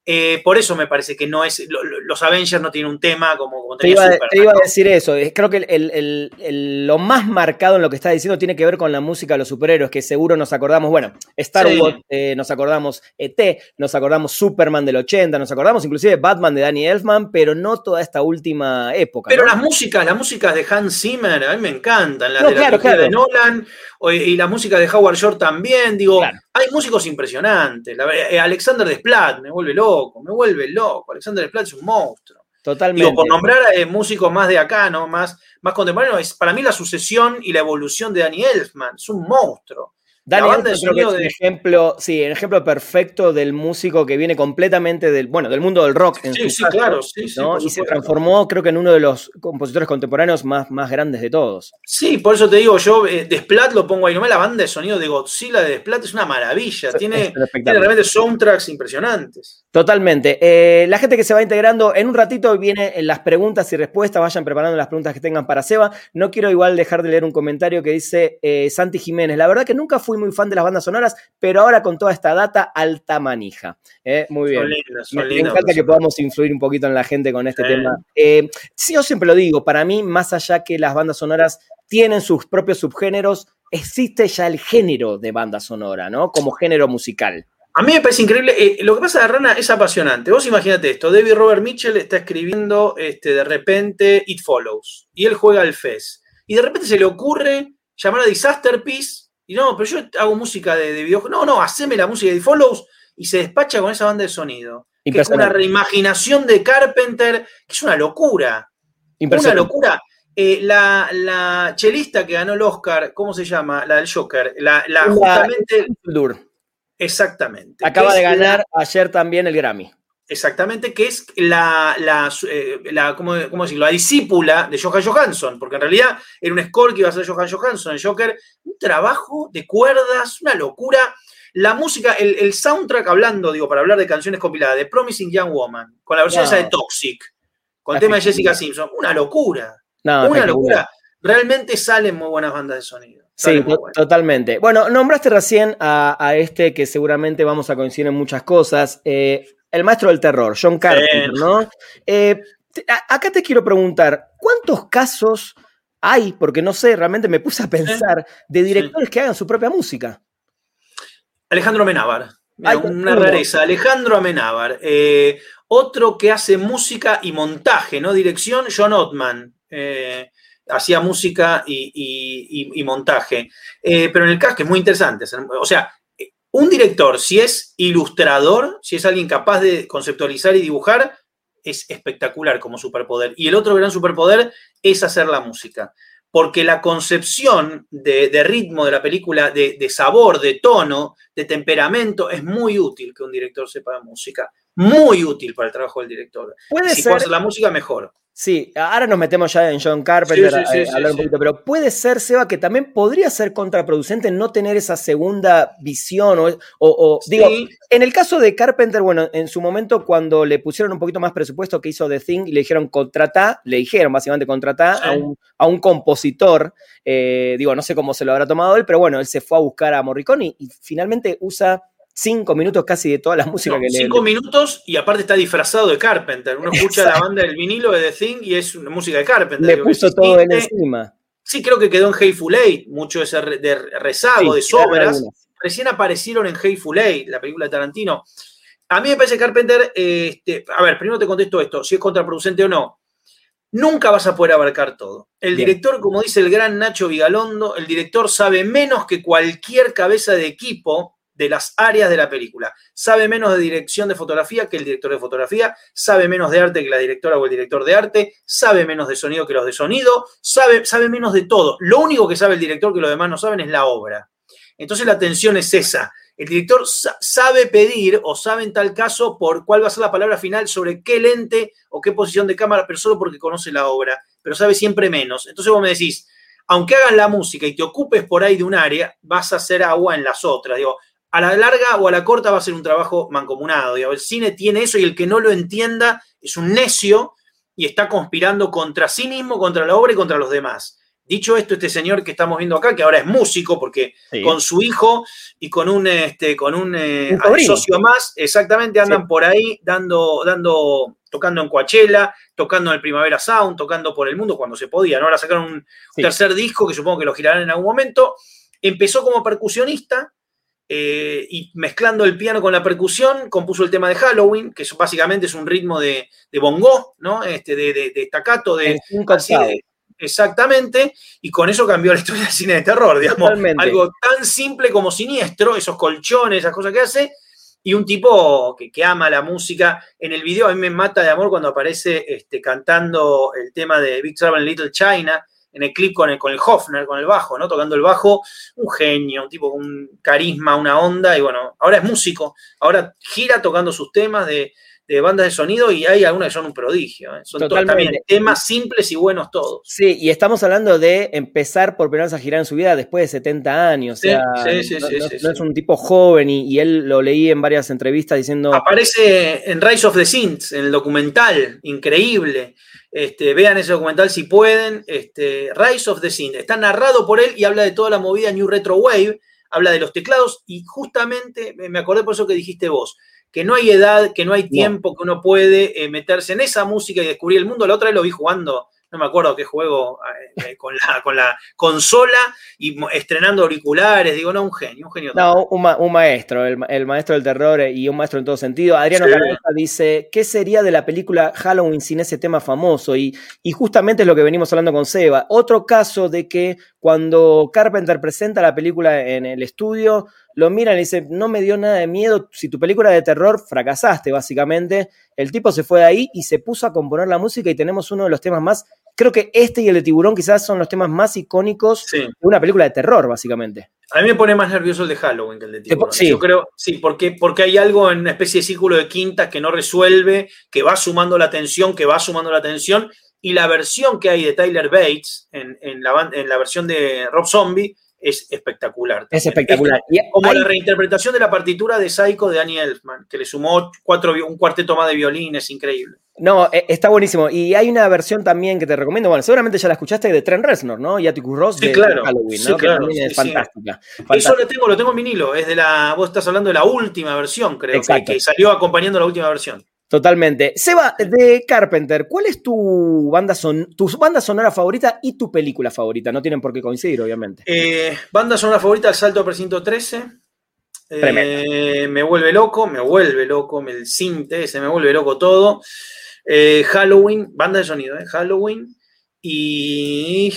B: Eh, por eso me parece que no es. lo- lo- los Avengers no tienen un tema como, como
A: Te
B: tenía
A: iba, te iba a decir eso. es- Creo que el- el- el- el- lo más marcado en lo que estás diciendo tiene que ver con la música de los superhéroes, que seguro nos acordamos, bueno, Star
B: Sí.
A: Wars, eh, nos acordamos ET, nos acordamos Superman del 80, nos acordamos inclusive Batman de Danny Elfman, pero no toda esta última época.
B: Pero
A: ¿no?
B: las músicas, las músicas de Hans Zimmer, a mí me encantan, las
A: No,
B: de la
A: claro,
B: de. Nolan y la música de Howard Shore también, digo,
A: Claro.
B: hay músicos impresionantes. La eh, Alexander Desplat me vuelve loco, me vuelve loco. Alexander Desplat es un monstruo.
A: Totalmente.
B: Digo, por nombrar eh, músicos más de acá, ¿no? Más, más contemporáneos, es para mí la sucesión y la evolución de Danny Elfman, es un monstruo.
A: Elfman creo que es
B: de-
A: ejemplo, sí, el ejemplo perfecto del músico que viene completamente del, bueno, del mundo del rock. En
B: Sí,
A: su
B: sí,
A: caso,
B: claro, sí, sí,
A: Y se transformó, creo que en uno de los compositores contemporáneos más, más grandes de todos.
B: Sí, por eso te digo, yo eh, Desplat lo pongo ahí nomás, la banda de sonido de Godzilla de Desplat es una maravilla,
A: Es-
B: tiene,
A: es
B: realmente soundtracks impresionantes.
A: Totalmente. Eh, la gente que se va integrando, en un ratito vienen las preguntas y respuestas, vayan preparando las preguntas que tengan para Seba. No quiero igual dejar de leer un comentario que dice eh, Santi Jiménez. La verdad que nunca fui muy, muy fan de las bandas sonoras, pero ahora con toda esta data, alta manija. Eh, muy bien. me, encanta que podamos influir un poquito en la gente con este tema. Eh, sí, yo siempre lo digo, para mí, más allá que las bandas sonoras tienen sus propios subgéneros, existe ya el género de banda sonora, ¿no? Como género musical.
B: A mí me parece increíble. Eh, lo que pasa de Rana es apasionante. Vos imagínate esto: David Robert Mitchell está escribiendo este, de repente It Follows y él juega al Fez. Y de repente se le ocurre llamar a Disaster Piece. Y no, pero yo hago música de, de videojuegos. No, no, haceme la música de Follows y se despacha con esa banda de sonido. Que es una reimaginación de Carpenter, que es una locura. Una locura. Eh, la, la, chelista que ganó el Oscar, ¿cómo se llama? La del Joker. La, la, justamente. Exactamente.
A: Acaba de ganar ayer también el Grammy.
B: Exactamente, que es la, la, eh, la ¿cómo, decirlo? la discípula de Johan Johansson, porque en realidad era un score que iba a ser Johan Johansson, el Joker, un trabajo de cuerdas, una locura. La música, el, soundtrack, hablando, digo, para hablar de canciones compiladas, de Promising Young Woman, con la versión esa de Toxic, con el tema de Jessica Simpson, una locura. una locura. Realmente salen muy buenas bandas de sonido.
A: Sí, totalmente. Bueno, nombraste recién a, este que seguramente vamos a coincidir en muchas cosas, eh, el maestro del terror, John Carpenter, ¿no? Eh, acá te quiero preguntar, ¿cuántos casos hay, porque no sé, realmente me puse a pensar, de directores que hagan su propia música?
B: Alejandro Amenábar. una rareza. Alejandro Amenábar. Eh, otro que hace música y montaje, ¿no? Dirección, John Ottman hacía música y, montaje. Eh, pero en el caso, que es muy interesante, o sea, un director, si es ilustrador, si es alguien capaz de conceptualizar y dibujar, es espectacular como superpoder. Y el otro gran superpoder es hacer la música. Porque la concepción de, ritmo de la película, de, sabor, de tono, de temperamento, es muy útil que un director sepa música. Muy útil para el trabajo del director.
A: Puede
B: si ser... hacer la música, mejor.
A: Sí, ahora nos metemos ya en John Carpenter a, hablar un poquito, pero puede ser, Seba, que también podría ser contraproducente no tener esa segunda visión o, digo, en el caso de Carpenter, bueno, en su momento cuando le pusieron un poquito más presupuesto que hizo The Thing y le dijeron contratá, le dijeron básicamente contratá a, un, compositor, eh, digo, no sé cómo se lo habrá tomado él, pero bueno, él se fue a buscar a Morricone y finalmente usa cinco minutos casi de toda la música que le.
B: Cinco minutos y aparte está disfrazado de Carpenter. Uno escucha la banda del vinilo de The Thing y es una música de Carpenter.
A: Le puso todo en encima.
B: Sí, creo que quedó en Hateful Eight, mucho ese de rezago, de sobras. Recién aparecieron en Hateful Eight, la película de Tarantino. A mí me parece Carpenter, este, a ver, primero te contesto esto, si es contraproducente o no. Nunca vas a poder abarcar todo. El director, como dice el gran Nacho Vigalondo, el director sabe menos que cualquier cabeza de equipo de las áreas de la película. Sabe menos de dirección de fotografía que el director de fotografía, sabe menos de arte que la directora o el director de arte, sabe menos de sonido que los de sonido, sabe, sabe menos de todo. Lo único que sabe el director que los demás no saben es la obra. Entonces la atención es esa. El director sabe pedir o sabe en tal caso por cuál va a ser la palabra final sobre qué lente o qué posición de cámara, pero solo porque conoce la obra, pero sabe siempre menos. Entonces vos me decís, aunque hagas la música y te ocupes por ahí de un área, vas a hacer agua en las otras. Digo, a la larga o a la corta va a ser un trabajo mancomunado. El cine tiene eso y el que no lo entienda es un necio y está conspirando contra sí mismo, contra la obra y contra los demás. Dicho esto, este señor que estamos viendo acá, que ahora es músico, porque con su hijo y con un, este, con un, eh, socio más, exactamente andan por ahí dando, dando, tocando en Coachella, tocando en el Primavera Sound, tocando por el mundo cuando se podía. ¿no? Ahora sacaron un tercer disco que supongo que lo girarán en algún momento. Empezó como percusionista, eh, y mezclando el piano con la percusión, compuso el tema de Halloween, que básicamente es un ritmo de, bongo, ¿no? Este, de, de, de staccato, de, exactamente, y con eso cambió la historia del cine de terror, digamos. Algo tan simple como siniestro, esos colchones, esas cosas que hace, y un tipo que, que, ama la música. En el video a mí me mata de amor cuando aparece este, cantando el tema de Big Trouble in Little China, en el clip con el, con el Hofner, con el bajo, ¿no? Tocando el bajo, un genio, un tipo con un carisma, una onda, y bueno, ahora es músico, ahora gira tocando sus temas de, de bandas de sonido y hay algunas que son un prodigio. ¿eh? Son también temas simples y buenos todos.
A: Sí, y estamos hablando de empezar por primera vez a girar en su vida después de 70 años. Sí, sí, sí, no, es un tipo joven y, él lo leí en varias entrevistas diciendo...
B: Aparece en Rise of the Saints, en el documental, increíble. Este, vean ese documental si pueden. Este, Rise of the Saints. Está narrado por él y habla de toda la movida New Retro Wave habla de los teclados y justamente me acordé por eso que dijiste vos, que no hay edad, que no hay tiempo, que uno puede eh, meterse en esa música y descubrir el mundo. La otra vez lo vi jugando no me acuerdo qué juego, eh, eh, con, la, con la consola y estrenando auriculares, digo, no, un genio, un genio.
A: No, un, maestro, el, maestro del terror eh, y un maestro en todo sentido. Adriano sí. dice, ¿qué sería de la película Halloween sin ese tema famoso? Y, y justamente es lo que venimos hablando con Seba. Otro caso de que cuando Carpenter presenta la película en el estudio, lo miran y dicen, no me dio nada de miedo, si tu película de terror fracasaste básicamente, el tipo se fue de ahí y se puso a componer la música y tenemos uno de los temas más, creo que este y el de tiburón quizás son los temas más icónicos
B: Sí.
A: de una película de terror básicamente.
B: A mí me pone más nervioso el de Halloween que el de Tiburón.
A: Sí.
B: Yo creo, sí, porque, porque hay algo en una especie de círculo de quintas que no resuelve, que va sumando la tensión, que va sumando la tensión, y la versión que hay de Tyler Bates en, en la, en la versión de Rob Zombie es espectacular.
A: Es espectacular. Y
B: Como
A: hay-
B: la reinterpretación de la partitura de Psycho de Danny Elfman, que le sumó cuatro, un cuarteto más de violines, increíble.
A: No, e- está buenísimo. Y hay una versión también que te recomiendo. Bueno, seguramente ya la escuchaste de Trent Reznor, ¿no? Y Atticus Ross
B: Sí,
A: de,
B: claro.
A: de Halloween,
B: Sí,
A: ¿no?
B: claro.
A: Que también es
B: Sí, sí.
A: fantástica.
B: Eso lo tengo, lo tengo en vinilo. Es de la. Vos estás hablando de la última versión, creo, que, que salió acompañando la última versión.
A: Totalmente. Seba, de Carpenter, ¿cuál es tu banda, son, tu banda sonora favorita y tu película favorita? No tienen por qué coincidir, obviamente.
B: Eh, banda sonora favorita, El Salto a Precinto 13. Eh, me vuelve loco, me vuelve loco, me- el cinte, se me vuelve loco todo. Eh, Halloween, banda de sonido. Halloween. Y,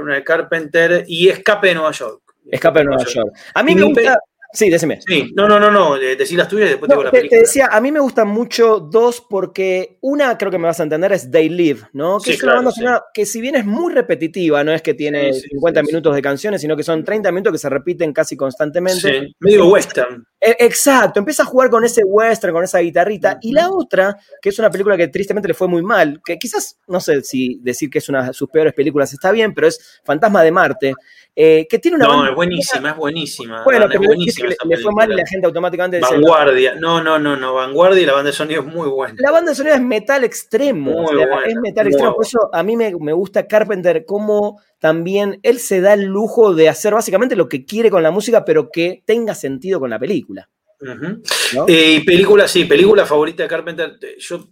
B: una de Carpenter y Escape de Nueva York.
A: Escape de Nueva York. A mí
B: Y
A: me gusta. Sí, decime.
B: Sí, no, no, no, no, de- decí las tuyas y después
A: No,
B: digo la
A: te, te
B: película.
A: decía, a mí me gustan mucho dos porque una, creo que me vas a entender, es They Live, ¿no? Que
B: Sí,
A: es una
B: claro,
A: banda
B: sí.
A: que si bien es muy repetitiva, no es que tiene
B: Sí, sí,
A: 50
B: sí, sí.
A: minutos de canciones, sino que son 30 minutos que se repiten casi constantemente.
B: Sí, medio western.
A: Eh, Exacto, empieza a jugar con ese western, con esa guitarrita. Y la otra, que es una película que tristemente le fue muy mal, que quizás, no sé si decir que es una de sus peores películas está bien, pero es Fantasma de Marte, eh, que tiene una
B: No, es buenísima, es buenísima.
A: Bueno,
B: es buenísima
A: le fue mal y la gente automáticamente
B: Vanguardia. No, no, no, no. Vanguardia y la banda de sonido es muy buena.
A: La banda sonora es metal extremo.
B: Muy
A: o sea,
B: buena,
A: es metal
B: muy
A: extremo. Por eso a mí me, me gusta Carpenter como también él se da el lujo de hacer básicamente lo que quiere con la música, pero que tenga sentido con la película.
B: Eh, y película, sí, película favorita de Carpenter. eh, Yo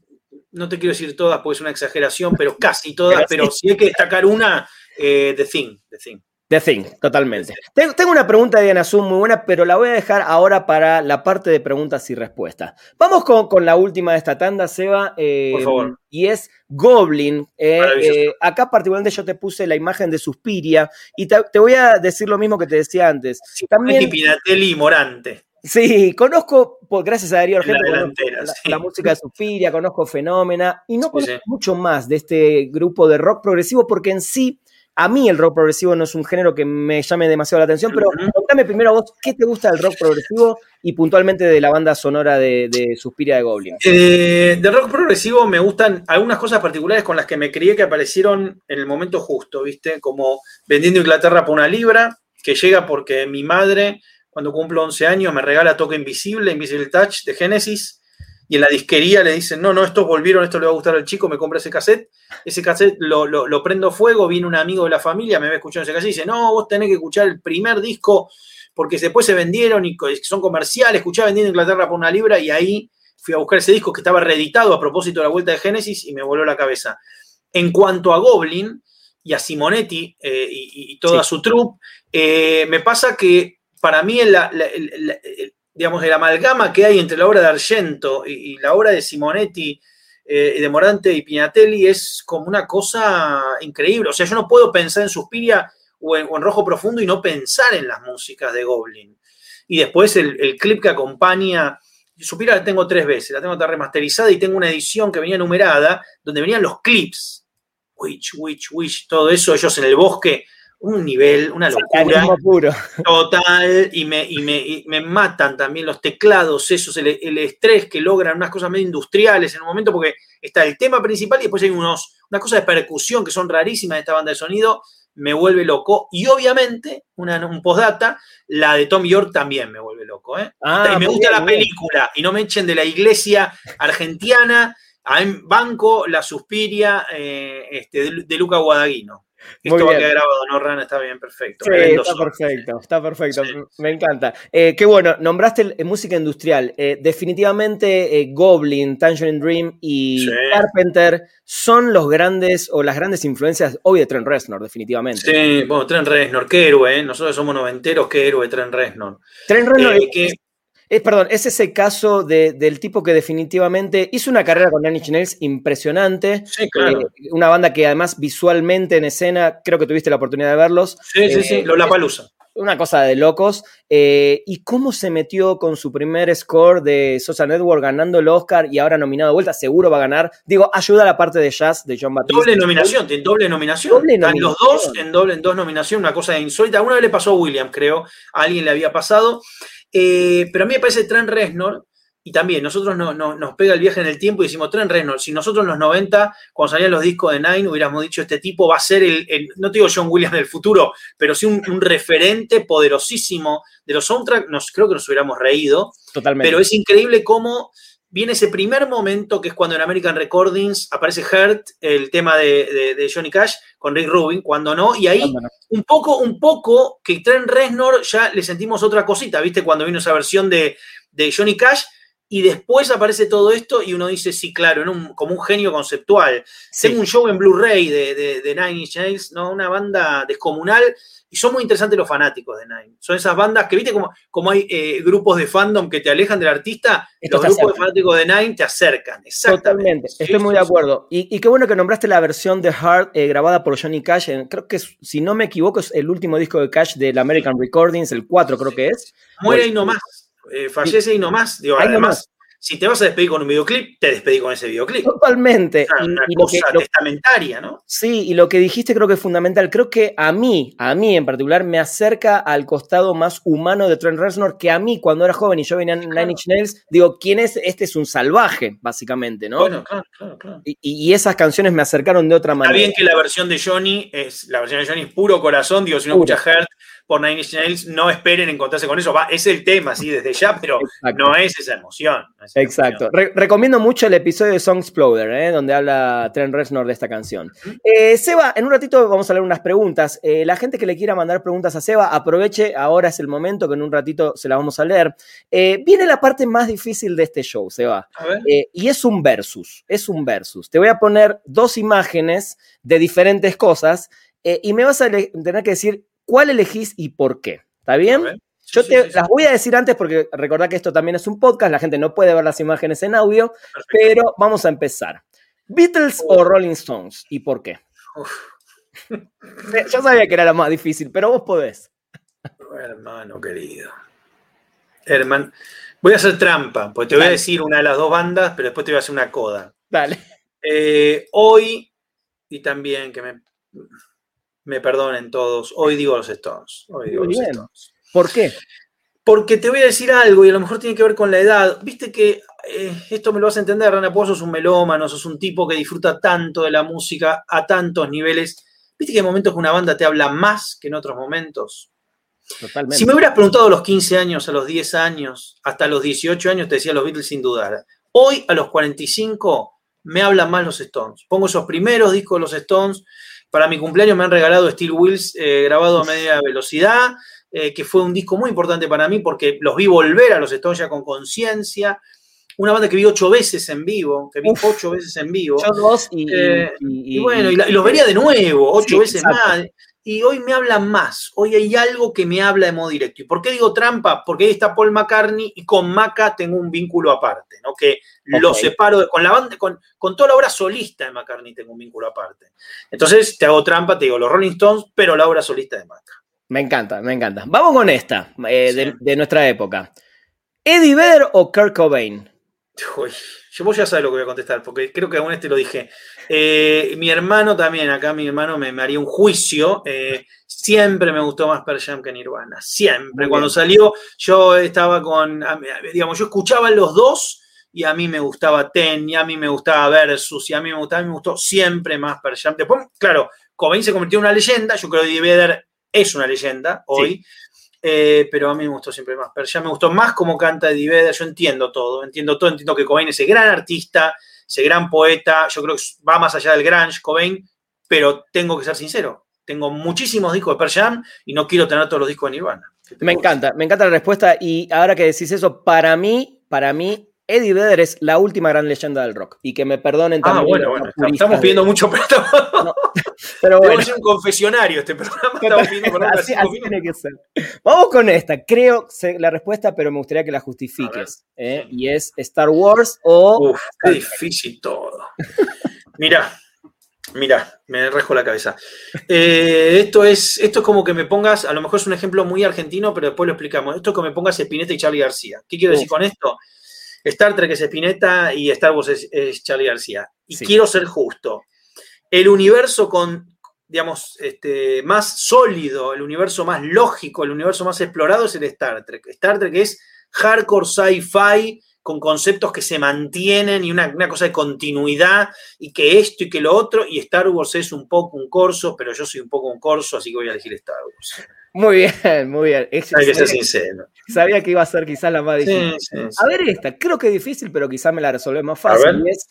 B: no te quiero decir todas porque es una exageración, pero casi todas.
A: Pero
B: si hay que destacar una, eh, The Thing. The Thing.
A: The Thing, totalmente. Tengo, una pregunta de Diana Zoom muy buena, pero la voy a dejar ahora para la parte de preguntas y respuestas. Vamos con, con la última de esta tanda, Seba. eh,
B: Por favor.
A: Y es Goblin. eh, eh, acá particularmente yo te puse la imagen de Suspiria y te, te voy a decir lo mismo que te decía antes. También,
B: Nicky Pinatelli y Morante.
A: Sí, conozco, gracias a Darío
B: la
A: Argento, la,
B: sí.
A: la música de Suspiria, conozco Fenómena, y no
B: Sí,
A: conozco
B: sí.
A: mucho más de este grupo de rock progresivo, porque en sí, a mí el rock progresivo no es un género que me llame demasiado la atención, pero contame primero a vos, ¿qué te gusta del rock progresivo y puntualmente de la banda sonora de, de Suspiria de Goblin?
B: Eh, de rock progresivo me gustan algunas cosas particulares con las que me crié que aparecieron en el momento justo, ¿viste? Como vendiendo Inglaterra por una libra, que llega porque mi madre, cuando cumplo 11 años, me regala Toque Invisible, Invisible Touch de Genesis, y en la disquería le dicen, no, no, estos volvieron, esto le va a gustar al chico, me compra ese cassette. Ese cassette lo, lo- lo prendo fuego, viene un amigo de la familia, me ve escuchando ese cassette y dice, no, vos tenés que escuchar el primer disco porque después se vendieron y son comerciales, escuchá vendiendo Inglaterra por una libra y ahí fui a buscar ese disco que estaba reeditado a propósito de la vuelta de Génesis y me voló la cabeza. En cuanto a Goblin y a Simonetti eh, y, y toda
A: Sí.
B: su troupe, eh, me pasa que para mí el- el- el- digamos, el amalgama que hay entre la obra de Argento y, la obra de Simonetti, eh, de Morante y Pinatelli es como una cosa increíble. O sea, yo no puedo pensar en Suspiria o en, Rojo Profundo y no pensar en las músicas de Goblin. Y después el, el clip que acompaña. Suspiria la tengo tres veces, la tengo remasterizada y tengo una edición que venía numerada donde venían los clips. Witch, witch, witch, todo eso, ellos en el bosque, un nivel, una locura
A: puro.
B: total. Y me, y me, y me matan también los teclados, esos, el, el estrés que logran unas cosas medio industriales en un momento, porque está el tema principal y después hay unos, unas cosas de percusión que son rarísimas de esta banda de sonido, me vuelve loco. Y obviamente, una, un postdata, la de Tom York también me vuelve loco. ¿eh?
A: Ah,
B: y me gusta
A: bien,
B: la
A: bien.
B: película y no me echen de la iglesia argentina. A banco la Suspiria eh, este, de, de Luca Guadagnino. Esto va a quedar grabado, ¿no, Ran? Está bien, perfecto.
A: Sí, está perfecto, está perfecto. Me encanta. Eh, qué bueno, nombraste música industrial. Eh, definitivamente eh, Goblin, Tangerine Dream y Carpenter son los grandes o las grandes influencias hoy de Trent Reznor, definitivamente.
B: Sí, bueno, Trent Reznor, qué héroe, ¿eh? Nosotros somos noventeros, qué héroe Trent Reznor.
A: Trent Reznor es, perdón, es ese caso del tipo que definitivamente hizo una carrera con Nine Inch Nails impresionante.
B: Sí, claro. Eh,
A: una banda que además visualmente en escena, creo que tuviste la oportunidad de verlos.
B: Sí, sí, sí, La Palusa.
A: Una cosa de locos. Eh, ¿Y cómo se metió con su primer score de Social Network ganando el Oscar y ahora nominado de vuelta? Seguro va a ganar. Digo, ayuda a la parte de jazz de John Batiste.
B: Doble nominación, tiene doble nominación. Doble Están los dos en doble en dos nominaciones, una cosa insólita. Una vez le pasó a William, creo. A alguien le había pasado. Eh, pero a mí me parece Trent Reznor, y también nosotros no, nos pega el viaje en el tiempo y decimos, Trent Reznor, si nosotros en los 90, cuando salían los discos de Nine, hubiéramos dicho, este tipo va a ser el, no te digo John Williams del futuro, pero sí un, referente poderosísimo de los soundtracks, nos, creo que nos hubiéramos reído.
A: Totalmente.
B: Pero es increíble cómo viene ese primer momento que es cuando en American Recordings aparece Hurt, el tema de, Johnny Cash con Rick Rubin, cuando no, y ahí un poco, un poco que Trent Reznor ya le sentimos otra cosita, ¿viste? Cuando vino esa versión de, Johnny Cash, y después aparece todo esto y uno dice, sí, claro, como un genio conceptual. Tengo un show en Blu-ray de, de, Nine Inch Nails, ¿no? Una banda descomunal y son muy interesantes los fanáticos de Nine. Son esas bandas que, viste, como, como hay eh, grupos de fandom que te alejan del artista, los grupos de fanáticos de Nine te acercan. Exactamente.
A: Totalmente, estoy muy de acuerdo. Y, qué bueno que nombraste la versión de Heart eh, grabada por Johnny Cash. creo que, si no me equivoco, es el último disco de Cash del American Recordings, el 4 creo que es.
B: Muere y no más. Eh, fallece y no más. Digo, además, si te vas a despedir con un videoclip, te despedí con ese videoclip.
A: Totalmente.
B: una cosa testamentaria, ¿no?
A: Sí, y lo que dijiste creo que es fundamental. Creo que a mí, a mí en particular, me acerca al costado más humano de Trent Reznor que a mí cuando era joven y yo venía en Nine Inch Nails, digo, ¿quién es? Este es un salvaje, básicamente, ¿no?
B: Bueno, claro, claro, claro.
A: Y, esas canciones me acercaron de otra manera.
B: Está bien que la versión de Johnny es, la versión de Johnny es puro corazón, digo, si no escucha Hurt, por Nine Inch Nails, no esperen encontrarse con eso. Va, es el tema, sí, desde ya, pero no es esa emoción.
A: Exacto. recomiendo mucho el episodio de Song Exploder, ¿eh? donde habla Trent Reznor de esta canción. Eh, Seba, en un ratito vamos a leer unas preguntas. Eh, la gente que le quiera mandar preguntas a Seba, aproveche, ahora es el momento que en un ratito se las vamos a leer. viene la parte más difícil de este show, Seba. y es un versus, es un versus. Te voy a poner dos imágenes de diferentes cosas y me vas a tener que decir cuál elegís y por qué. ¿Está bien? Yo te las voy a decir antes porque recordad que esto también es un podcast, la gente no puede ver las imágenes en audio, pero vamos a empezar. ¿Beatles o Rolling Stones? ¿Y por qué? Yo sabía que era lo más difícil, pero vos podés.
B: Hermano querido. Hermano, voy a hacer trampa, porque te voy a decir una de las dos bandas, pero después te voy a hacer una coda.
A: Dale.
B: Eh, hoy, y también que me me perdonen todos, hoy digo los Stones. Hoy digo los Stones.
A: ¿Por qué?
B: Porque te voy a decir algo y a lo mejor tiene que ver con la edad. Viste que eh, esto me lo vas a entender, Rana Pozo, sos un melómano, sos un tipo que disfruta tanto de la música a tantos niveles. Viste que hay momentos que una banda te habla más que en otros momentos.
A: Totalmente.
B: Si me hubieras preguntado a los 15 años, a los 10 años, hasta los 18 años, te decía los Beatles sin dudar. Hoy, a los 45, me hablan más los Stones. Pongo esos primeros discos de los Stones para mi cumpleaños me han regalado Steel Wheels eh, grabado a media velocidad, eh, que fue un disco muy importante para mí porque los vi volver a los Stones ya con conciencia. Una banda que vi ocho veces en vivo, que vi ocho veces en vivo.
A: Yo dos y,
B: eh, bueno, y, los vería de nuevo, ocho veces más y hoy me hablan más. Hoy hay algo que me habla de modo directo. ¿Y por qué digo trampa? Porque ahí está Paul McCartney y con Maca tengo un vínculo aparte, ¿no? Que lo separo con la banda, con, con, toda la obra solista de McCartney tengo un vínculo aparte. Entonces te hago trampa, te digo los Rolling Stones, pero la obra solista de Maca.
A: Me encanta, me encanta. Vamos con esta, eh, de, nuestra época. ¿Eddie Vedder o Kurt Cobain?
B: Uy, yo vos ya sabes lo que voy a contestar, porque creo que aún este lo dije. Eh, mi hermano también, acá mi hermano me, haría un juicio. Eh, siempre me gustó más Pearl Jam que Nirvana. Siempre. Cuando salió, yo estaba con. Digamos, yo escuchaba los dos y a mí me gustaba Ten, y a mí me gustaba Versus, y a mí me gustaba, a mí me gustó siempre más Pearl Jam. Después, claro, Cobain se convirtió en una leyenda. Yo creo que Eddie Vedder es una leyenda hoy. Eh, pero a mí me gustó siempre más. Pearl me gustó más como canta Eddie Vedder. Yo entiendo todo, entiendo todo. Entiendo que Cobain es el gran artista ese gran poeta, yo creo que va más allá del Grange, Cobain, pero tengo que ser sincero, tengo muchísimos discos de Pearl y no quiero tener todos los discos de Nirvana.
A: Me encanta, me encanta la respuesta y ahora que decís eso, para mí, para mí, Eddie Vedder es la última gran leyenda del rock. Y que me perdonen
B: ah, también. Ah, bueno, bueno. Estamos pidiendo mucho perdón. pero bueno. un confesionario este programa. Estamos pidiendo
A: así, tiene que ser. Vamos con esta. Creo la respuesta, pero me gustaría que la justifiques. ¿eh? Y es Star Wars o.
B: Uf, qué difícil todo. Mira, Mira, me rejo la cabeza. Eh, esto, es, esto es como que me pongas, a lo mejor es un ejemplo muy argentino, pero después lo explicamos. Esto es como que me pongas Spinetta y Charlie García. ¿Qué quiero decir con esto? Star Trek es Spinetta y Star Wars es, Charlie García. Y quiero ser justo. El universo con, digamos, este, más sólido, el universo más lógico, el universo más explorado es el Star Trek. Star Trek es hardcore sci-fi con conceptos que se mantienen y una, cosa de continuidad y que esto y que lo otro, y Star Wars es un poco un corso, pero yo soy un poco un corso, así que voy a elegir Star Wars.
A: Muy bien, muy bien.
B: Hay que ser sincero.
A: Sabía que iba a ser quizás la más difícil. a ver esta, creo que es difícil, pero quizás me la resolvé más fácil. Es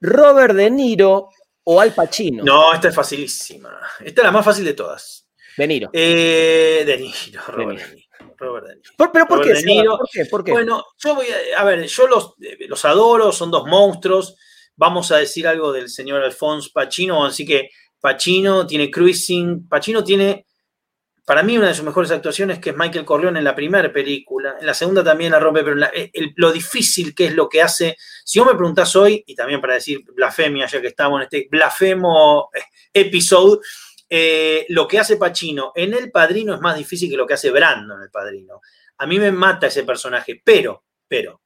A: Robert De Niro o Al Pacino.
B: No, esta es facilísima. Esta es la más fácil de todas.
A: De Niro.
B: Eh, de Niro, Robert De Niro. Robert De Niro.
A: ¿Pero por qué? ¿Por qué?
B: Bueno, yo voy a, a ver, yo los, los adoro, son dos monstruos. Vamos a decir algo del señor Alfonso Pacino, así que Pacino tiene Cruising, Pacino tiene, para mí, una de sus mejores actuaciones, que es Michael Corleone en la primera película. En la segunda también la rompe, pero lo difícil que es lo que hace. Si vos me preguntás hoy, y también para decir blasfemia, ya que estamos en este blasfemo eh, episodio, eh, lo que hace Pacino en El Padrino es más difícil que lo que hace Brando en El Padrino. A mí me mata ese personaje, pero, pero,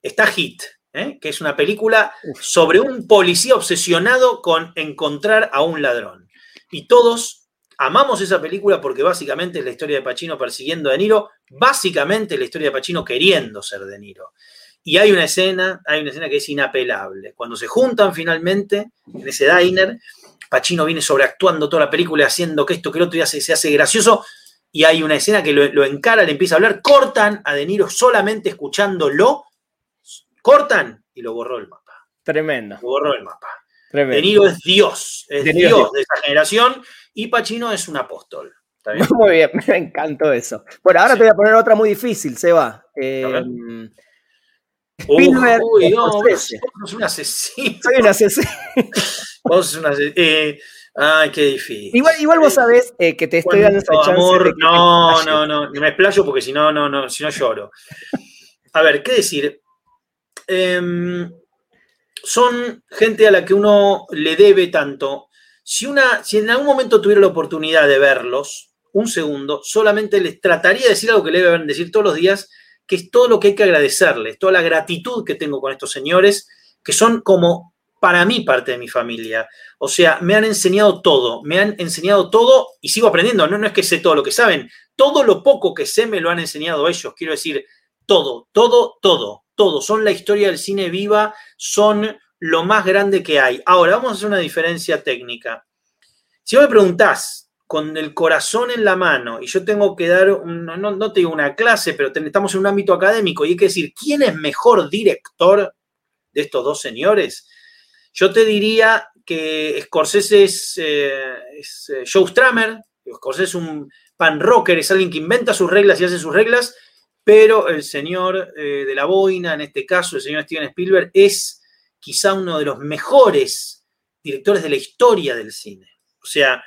B: está Hit, ¿eh? que es una película sobre un policía obsesionado con encontrar a un ladrón. Y todos amamos esa película porque básicamente es la historia de Pacino persiguiendo a De Niro, básicamente la historia de Pacino queriendo ser De Niro. Y hay una escena, hay una escena que es inapelable. Cuando se juntan finalmente en ese diner, Pacino viene sobreactuando toda la película, haciendo que esto, que el otro, y se hace gracioso. Y hay una escena que lo, encara, le empieza a hablar, cortan a De Niro solamente escuchándolo, cortan y lo borró el mapa.
A: Tremendo.
B: Lo borró el mapa. Tremendo. De Niro es Dios, es Dios, de esa generación, y Pacino es un apóstol.
A: Muy bien, me encantó eso. Bueno, ahora te voy a poner otra muy difícil, Seba. Eh,
B: Spielberg uy, no, vos, sos un asesino.
A: Soy un asesino.
B: vos sos un asesino. Eh, ay, qué difícil.
A: Igual, igual vos sabés eh, que te estoy dando esa chance.
B: Amor, no, no, no, me explayo porque si no, no, no, si no lloro. A ver, ¿qué decir? Em, son gente a la que uno le debe tanto. Si, una, si en algún momento tuviera la oportunidad de verlos, un segundo, solamente les trataría de decir algo que le deben decir todos los días, que es todo lo que hay que agradecerles, toda la gratitud que tengo con estos señores, que son como para mí parte de mi familia. O sea, me han enseñado todo, me han enseñado todo y sigo aprendiendo. No, no es que sé todo lo que saben, todo lo poco que sé me lo han enseñado ellos. Quiero decir, todo, todo, todo, todo. Son la historia del cine viva, son lo más grande que hay. Ahora, vamos a hacer una diferencia técnica. Si vos me preguntás, con el corazón en la mano y yo tengo que dar, no, no, te digo una clase, pero estamos en un ámbito académico y hay que decir, ¿quién es mejor director de estos dos señores? Yo te diría que Scorsese es, eh, eh, Joe Stramer, Scorsese es un pan rocker, es alguien que inventa sus reglas y hace sus reglas, pero el señor eh, de la boina, en este caso el señor Steven Spielberg, es quizá uno de los mejores directores de la historia del cine. O sea,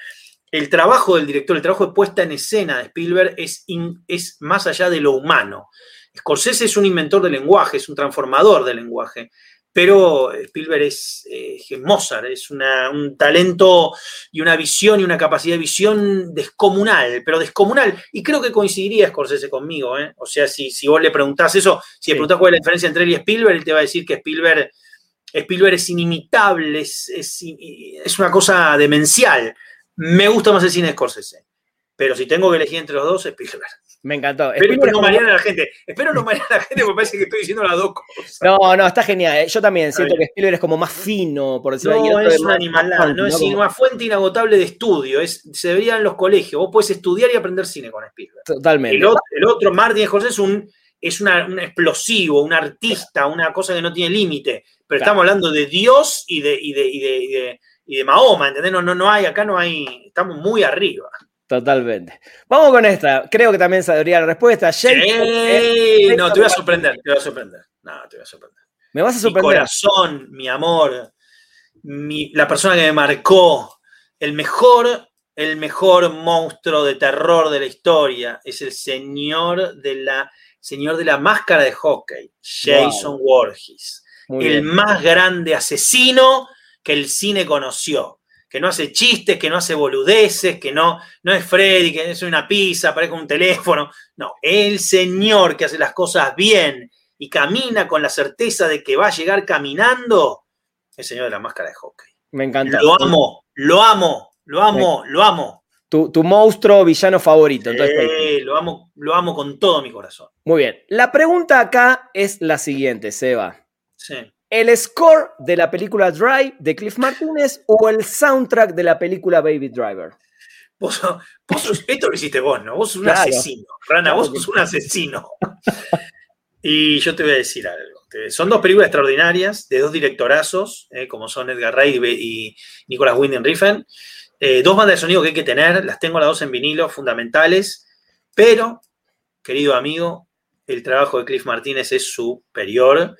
B: el trabajo del director, el trabajo de puesta en escena de Spielberg es, es más allá de lo humano. Scorsese es un inventor del lenguaje, es un transformador del lenguaje, pero Spielberg es eh, Mozart, es un talento y una visión y una capacidad de visión descomunal, pero descomunal. Y creo que coincidiría Scorsese conmigo, ¿eh? O sea, si, si vos le preguntás eso, si le preguntás cuál es la diferencia entre él y Spielberg, él te va a decir que Spielberg, Spielberg es inimitable, es, es una cosa demencial. Me gusta más el cine de Scorsese. Pero si tengo que elegir entre los dos, Spielberg.
A: Me encantó.
B: Espero no marear a la gente. Espero no marear a la gente porque parece que estoy diciendo las dos cosas.
A: No, no, está genial. ¿eh? Yo también siento que Spielberg es como más fino, por decirlo
B: No, es una animalada. No, es una fuente inagotable de estudio. Es, se debería en los colegios. Vos puedes estudiar y aprender cine con Spielberg.
A: Totalmente.
B: El otro, el otro Martin Scorsese, es un es un explosivo, un artista, una cosa que no tiene límite. Pero estamos hablando de Dios y de, y de, y de Mahoma, ¿entendés? No, no, no hay, acá no hay, estamos muy arriba.
A: Totalmente. Vamos con esta. Creo que también sabría la respuesta.
B: Sí, no, te voy a sorprender, te voy a sorprender. No, te voy a sorprender.
A: Me vas a sorprender.
B: Mi corazón, mi amor, la persona que me marcó, el mejor, el mejor monstruo de terror de la historia es el señor de la, señor de la máscara de hockey, Jason Voorhees. el más grande asesino que el cine conoció que no hace chistes, que no hace boludeces, que no, no es Freddy, que es una pizza, aparece un teléfono. No, el señor que hace las cosas bien y camina con la certeza de que va a llegar caminando, el señor de la máscara de hockey.
A: Me encanta.
B: Lo amo, lo amo, lo amo, lo amo.
A: Tu, monstruo villano favorito.
B: Sí, lo amo, lo amo con todo mi corazón.
A: Muy bien. La pregunta acá es la siguiente, Seba.
B: Sí.
A: ¿El score de la película Drive de Cliff Martínez o el soundtrack de la película Baby Driver?
B: Vos, esto lo hiciste vos, ¿no? Vos sos un asesino. Rana, vos sos un asesino. y yo te voy a decir algo. Son dos películas extraordinarias de dos directorazos, eh, como son Edgar Wright y Nicolas Winding Refn. Eh, dos bandas de sonido que hay que tener, las tengo las dos en vinilo, fundamentales. Pero, querido amigo, el trabajo de Cliff Martínez es superior.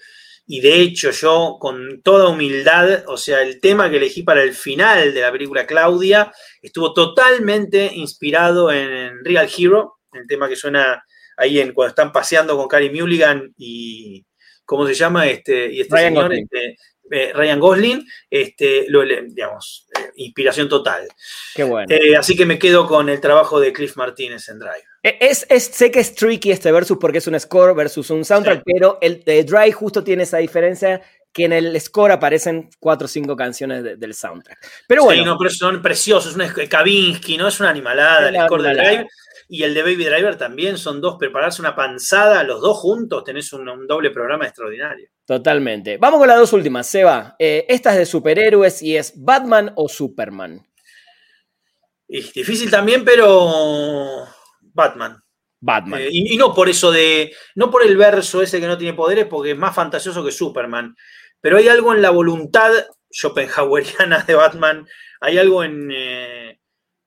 B: Y de hecho yo con toda humildad, o sea, el tema que elegí para el final de la película Claudia estuvo totalmente inspirado en Real Hero, el tema que suena ahí en cuando están paseando con Carrie Mulligan y ¿cómo se llama? Este, y este señor, este, eh, Ryan Gosling, este, lo, digamos, eh, inspiración total.
A: Qué bueno.
B: Eh, así que me quedo con el trabajo de Cliff Martínez en Drive.
A: E, es, sé que es tricky este versus porque es un score versus un soundtrack, pero el Drive justo tiene esa diferencia que en el score aparecen cuatro o cinco canciones del soundtrack. Pero bueno.
B: Sí, no, pero son preciosos, es un Kavinsky, ¿no? Es una animalada el score de Drive. Y el de Baby Driver también son dos, prepararse una panzada, los dos juntos, tenés un, doble programa extraordinario.
A: Totalmente. Vamos con las dos últimas, Seba. Eh, esta es de superhéroes y es Batman o Superman.
B: Es difícil también, pero Batman.
A: Batman.
B: Eh, y, no por eso de. No por el verso ese que no tiene poderes, porque es más fantasioso que Superman. Pero hay algo en la voluntad schopenhaueriana de Batman. Hay algo en. Eh,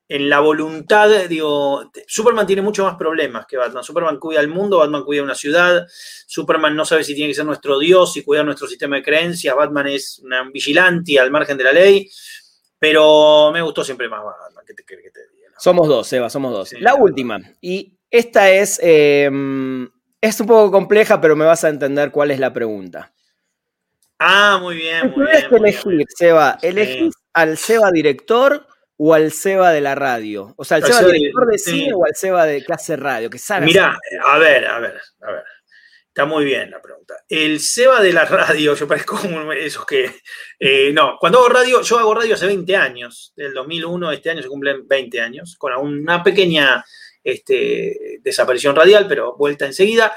B: en la voluntad, digo, Superman tiene muchos más problemas que Batman. Superman cuida el mundo, Batman cuida una ciudad, Superman no sabe si tiene que ser nuestro Dios y cuidar nuestro sistema de creencias, Batman es un vigilante al margen de la ley, pero me gustó siempre más Batman, que te, que te diga.
A: Somos dos, Eva, somos dos. la última, y esta es, em, es un poco compleja, pero me vas a entender cuál es la pregunta.
B: Ah, muy bien. Muy
A: bien, que elegir, Seba, ¿elegís al Seba director o al Seba de la radio? O sea, al Seba director de cine o al Seba de clase radio, que sabe.
B: Mira, a ver, a ver, a ver. Está muy bien la pregunta. El Seba de la radio, yo parezco como esos que. Eh, no, cuando hago radio, yo hago radio hace 20 años. Del 2001, este año se cumplen 20 años, con una pequeña este, desaparición radial, pero vuelta enseguida.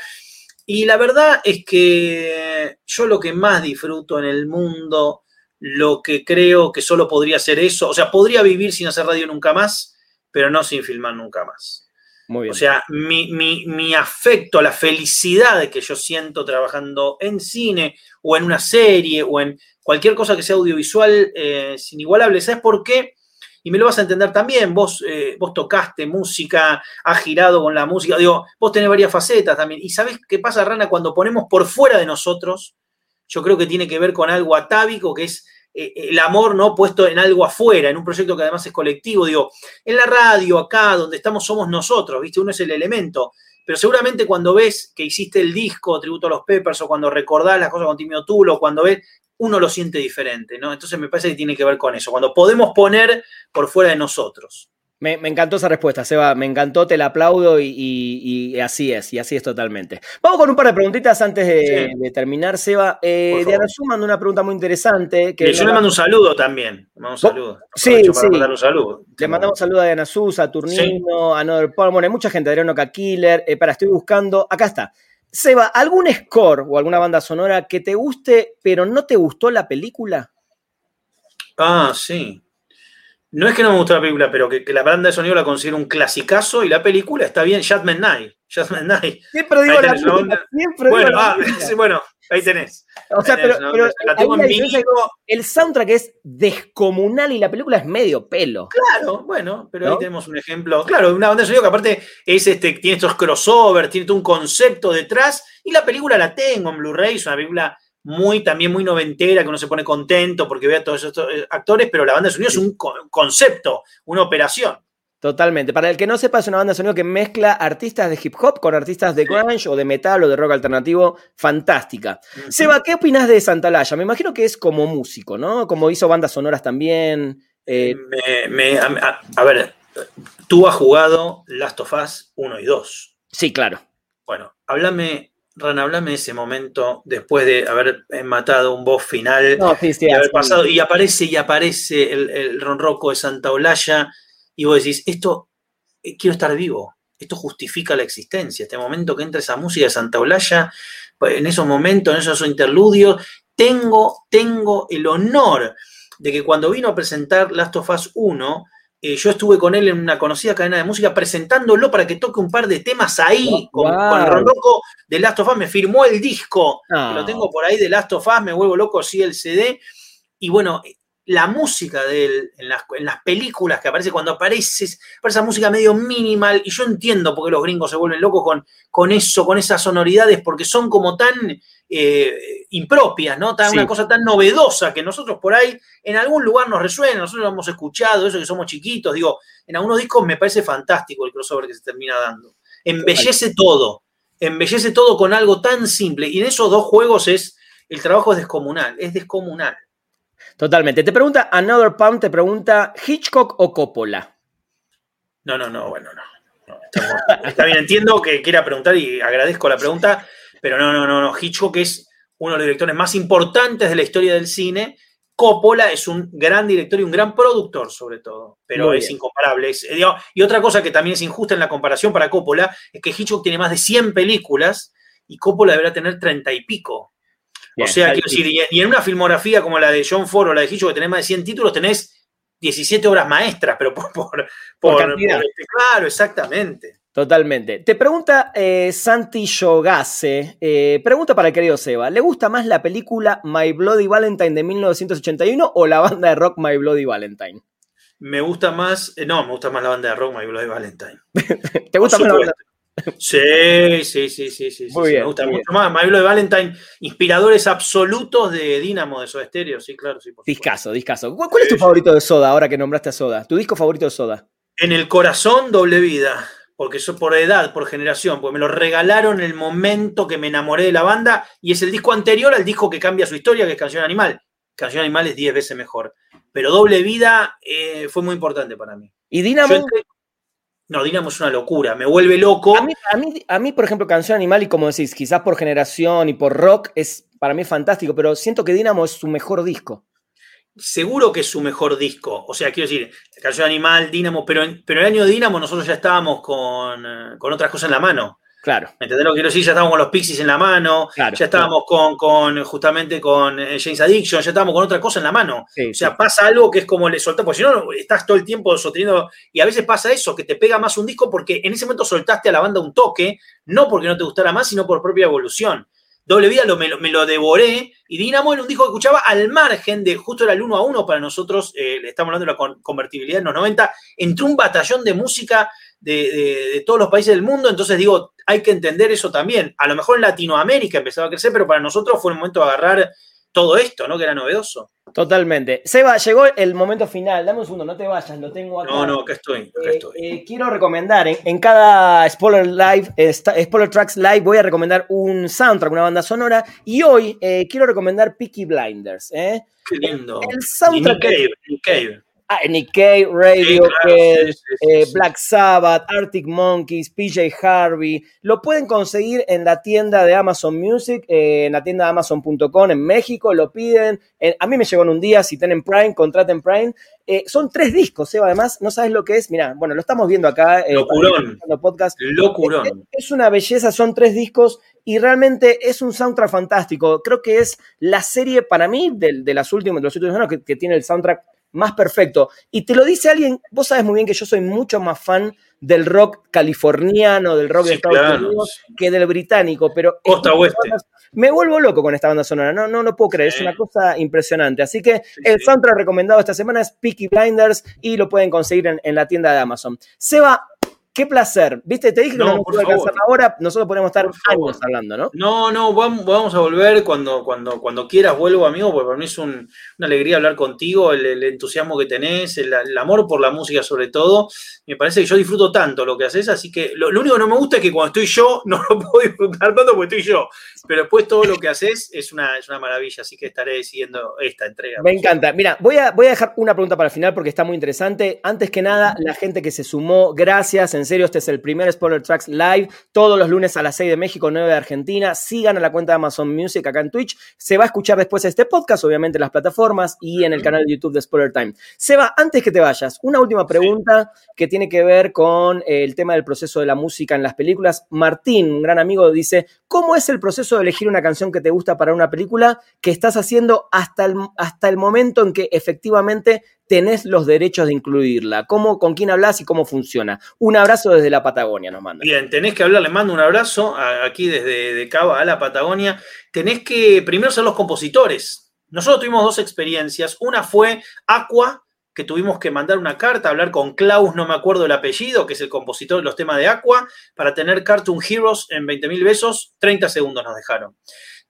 B: Y la verdad es que yo lo que más disfruto en el mundo lo que creo que solo podría ser eso. O sea, podría vivir sin hacer radio nunca más, pero no sin filmar nunca más.
A: Muy bien.
B: O sea, mi, afecto, la felicidad que yo siento trabajando en cine o en una serie o en cualquier cosa que sea audiovisual eh, es inigualable. ¿Sabes por qué? Y me lo vas a entender también. Vos, eh, vos tocaste música, has girado con la música. Digo, vos tenés varias facetas también. ¿Y sabes qué pasa, Rana? Cuando ponemos por fuera de nosotros yo creo que tiene que ver con algo atávico, que es eh, el amor no puesto en algo afuera, en un proyecto que además es colectivo. Digo, en la radio, acá, donde estamos, somos nosotros, ¿viste? Uno es el elemento. Pero seguramente cuando ves que hiciste el disco Tributo a los Peppers o cuando recordás las cosas con Timio Tulo, cuando ves, uno lo siente diferente, ¿no? Entonces me parece que tiene que ver con eso, cuando podemos poner por fuera de nosotros.
A: Me, encantó esa respuesta, Seba. Me encantó, te la aplaudo y, así es, y así es totalmente. Vamos con un par de preguntitas antes de, terminar, Seba. Eh, Diana mandó una pregunta muy interesante.
B: Que yo le mando un saludo también. Le mando un saludo.
A: Sí, sí.
B: Un saludo.
A: Le mandamos un saludo a Diana Su, a Turnino, a Noder Palmer. Hay mucha gente, Adriano Killer. Eh, para, estoy buscando. Acá está. Seba, ¿algún score o alguna banda sonora que te guste, pero no te gustó la película?
B: Ah, sí. No es que no me gustó la película, pero que, la banda de sonido la considero un clasicazo y la película está bien, Jasmine Night. Jasmine Night.
A: Siempre digo la película, siempre
B: bueno,
A: digo
B: ah, bueno, Ahí tenés.
A: O sea, pero,
B: tenés, ¿no?
A: pero
B: la tengo en vinilo.
A: el soundtrack es descomunal y la película es medio pelo.
B: Claro, bueno, pero
A: ¿No?
B: ahí tenemos un ejemplo. Claro, una banda de sonido que aparte es este, tiene estos crossovers, tiene todo un concepto detrás, y la película la tengo en Blu-ray, es una película muy, también muy noventera, que uno se pone contento porque ve a todos estos eh, actores, pero la banda de sonido es un co- concepto, una operación.
A: Totalmente. Para el que no sepa, es una banda de sonido que mezcla artistas de hip hop con artistas de grunge o de metal o de rock alternativo. Fantástica. Seba, ¿qué opinas de Santalaya? Me imagino que es como músico, ¿no? Como hizo bandas sonoras también. eh,
B: Me- me- a, a- a ver, tú has jugado Last of Us 1 y 2.
A: sí, claro.
B: Bueno, háblame, Ran, háblame de ese momento después de haber eh, matado un boss final.
A: No, sí, sí,
B: y haber pasado, y aparece y aparece el, el ronroco de Santa Olalla, y vos decís, esto, eh, quiero estar vivo, esto justifica la existencia, este momento que entra esa música de Santa Olalla, pues, en esos momentos, en esos interludios, tengo, tengo el honor de que cuando vino a presentar Last of Us 1, eh, yo estuve con él en una conocida cadena de música presentándolo para que toque un par de temas ahí, con,
A: Wow.
B: con el ronroco de Last of Us, me firmó el disco,
A: Ah.
B: lo tengo por ahí de Last of Us, me vuelvo loco, sí, el CD. Y bueno, la música de él en las, en las películas que aparece, cuando aparece, aparece esa música medio minimal, y yo entiendo por qué los gringos se vuelven locos con, con eso, con esas sonoridades, porque son como tan eh, impropias, ¿no? Tan,
A: Sí.
B: Una cosa tan novedosa que nosotros por ahí en algún lugar nos resuena, nosotros lo hemos escuchado, eso que somos chiquitos, digo, en algunos discos me parece fantástico el crossover que se termina dando. Embellece todo, embellece todo con algo tan simple, y en esos dos juegos es, el trabajo es descomunal, es descomunal.
A: Totalmente. Te pregunta Another Pump, te pregunta Hitchcock o Coppola.
B: No, no, no, bueno, no. no, estamos- está bien, entiendo que quiera preguntar y agradezco la pregunta, pero no, no, no, no. Hitchcock es uno de los directores más importantes de la historia del cine. Coppola es un gran director y un gran productor, sobre todo, pero es incomparable. Es- digo, y otra cosa que también es injusta en la comparación para Coppola es que Hitchcock tiene más de 100 películas y Coppola deberá tener 30 y pico.
A: Bien,
B: o sea, quiero decir, y, y en una filmografía como la de John Ford o la de Hitchcock, que tenés más de 100 títulos, tenés 17 obras maestras, pero por, por,
A: Por
B: por este- claro, exactamente.
A: Totalmente. Te pregunta eh, Santi Yogase, eh, pregunta para el querido Seba, ¿le gusta más la película My Bloody Valentine de 1981 o la banda de rock My Bloody Valentine?
B: Me gusta más, eh, no, me gusta más la banda de rock, My Bloody Valentine.
A: ¿Te gusta
B: Por
A: más la banda?
B: Sí, sí, sí, sí, sí.
A: Muy
B: sí,
A: bien,
B: me gusta
A: muy
B: mucho más. My Bloody Valentine, inspiradores absolutos de Dynamo, de Soda Stereo, sí, claro, sí. por.
A: Discaso, discaso. ¿Cuál, cuál es tu favorito de Soda ahora que nombraste a Soda? ¿Tu disco favorito de Soda?
B: En el corazón, doble vida. Porque eso por edad, por generación, porque me lo regalaron en el momento que me enamoré de la banda y es el disco anterior al disco que cambia su historia, que es Canción Animal. Canción Animal es 10 veces mejor. Pero doble vida eh, fue muy importante para mí.
A: ¿Y
B: entré- No, Dynamo es una locura, me vuelve loco.
A: A mí, a, mí, a mí, por ejemplo, Canción Animal, y como decís, quizás por generación y por rock, es para mí fantástico, pero siento que Dynamo es su mejor disco.
B: Seguro que es su mejor disco. O sea, quiero decir, Canción Animal, Dynamo, pero, en- pero el año de Dynamo nosotros ya estábamos con, eh, con otras cosas en la mano.
A: Claro,
B: ¿Me entendés lo que quiero decir? Ya estábamos con los Pixies en la mano,
A: claro.
B: ya estábamos con, con justamente con eh, James Addiction, ya estábamos con otra cosa en la mano.
A: Sí,
B: O sea,
A: sí.
B: pasa algo que es como le soltás, porque si no, estás todo el tiempo sosteniendo. Y a veces pasa eso, que te pega más un disco porque en ese momento soltaste a la banda un toque, no porque no te gustara más, sino por propia evolución. Doble Vida lo, me, lo, devoré y Dinamo era un disco que escuchaba al margen de, justo era el uno a uno para nosotros, eh, estamos hablando de la con- convertibilidad en los 90, entró un batallón de música de, todos los países del mundo, entonces digo, hay que entender eso también. A lo mejor en Latinoamérica empezaba a crecer, pero para nosotros fue el momento de agarrar todo esto, ¿no? Que era novedoso.
A: Totalmente. Seba, llegó el momento final. Dame un segundo, no te vayas, lo tengo acá.
B: No, no, acá estoy, acá
A: Eh,
B: estoy.
A: eh, quiero recomendar, en, en cada Spoiler Live, eh, Spoiler Tracks Live, voy a recomendar un soundtrack, una banda sonora. Y hoy eh, quiero recomendar Peaky Blinders.
B: Qué lindo.
A: El soundtrack.
B: Nick Cave, Nick Cave.
A: Ah,
B: Sí, claro, sí, sí,
A: eh. Black Sabbath, Arctic Monkeys, PJ Harvey. Lo pueden conseguir en la tienda de Amazon Music, eh, en la tienda de Amazon.com en México. Lo piden. Eh, a mí me llegó en un día. Si tienen Prime, contraten Prime. Son tres discos, Seba. Además, no sabes lo que es. Mira, bueno, lo estamos viendo acá.
B: Locurón.
A: podcast.
B: Locurón.
A: Es una belleza, son tres discos y realmente es un soundtrack fantástico. Creo que es la serie para mí de, de las últimas, de los últimos años que, que tiene el soundtrack más perfecto. Y te lo dice alguien, vos sabes muy bien que yo soy mucho más fan del rock californiano, del rock de Estados Unidos, que del británico, pero...
B: Costa Oeste.
A: Me vuelvo loco con esta banda sonora, no, no, no puedo creer, es una cosa impresionante. Así que el soundtrack recomendado esta semana es Peaky Blinders y lo pueden conseguir en, en la tienda de Amazon. Seba, Qué placer. Viste, te dije que no, no por favor. ahora, nosotros podemos estar años hablando, ¿no?
B: No, no, vamos a volver cuando, cuando, cuando quieras, vuelvo, amigo, porque para mí es una alegría hablar contigo, el, entusiasmo que tenés, el, amor por la música sobre todo. Me parece que yo disfruto tanto lo que haces, así que lo, único que no me gusta es que cuando estoy yo, no lo puedo disfrutar tanto porque estoy yo. Pero después todo lo que haces es una, es una maravilla, así que estaré siguiendo esta entrega.
A: Me encanta. Mira, voy a, voy a dejar una pregunta para el final porque está muy interesante. Antes que nada, la gente que se sumó, gracias en serio, este es el primer Spoiler Tracks Live, todos los lunes a las 6 de México, 9 de Argentina. Sigan a la cuenta de Amazon Music acá en Twitch. Se va a escuchar después este podcast, obviamente en las plataformas y en el canal de YouTube de Spoiler Time. Seba, antes que te vayas, una última pregunta que tiene que ver con el tema del proceso de la música en las películas. Martín, un gran amigo, dice, ¿cómo es el proceso de elegir una canción que te gusta para una película que estás haciendo hasta el, hasta el momento en que efectivamente tenés los derechos de incluirla? ¿Cómo, ¿Con quién hablas y cómo funciona? Un abrazo desde la Patagonia nos manda.
B: Bien, tenés que hablar, le mando un abrazo aquí desde de Cava a la Patagonia. Tenés que primero ser los compositores. Nosotros tuvimos dos experiencias. Una fue Aqua, que tuvimos que mandar una carta, hablar con Klaus, no me acuerdo el apellido, que es el compositor de los temas de Aqua, para tener Cartoon Heroes en 20 mil besos, 30 segundos nos dejaron.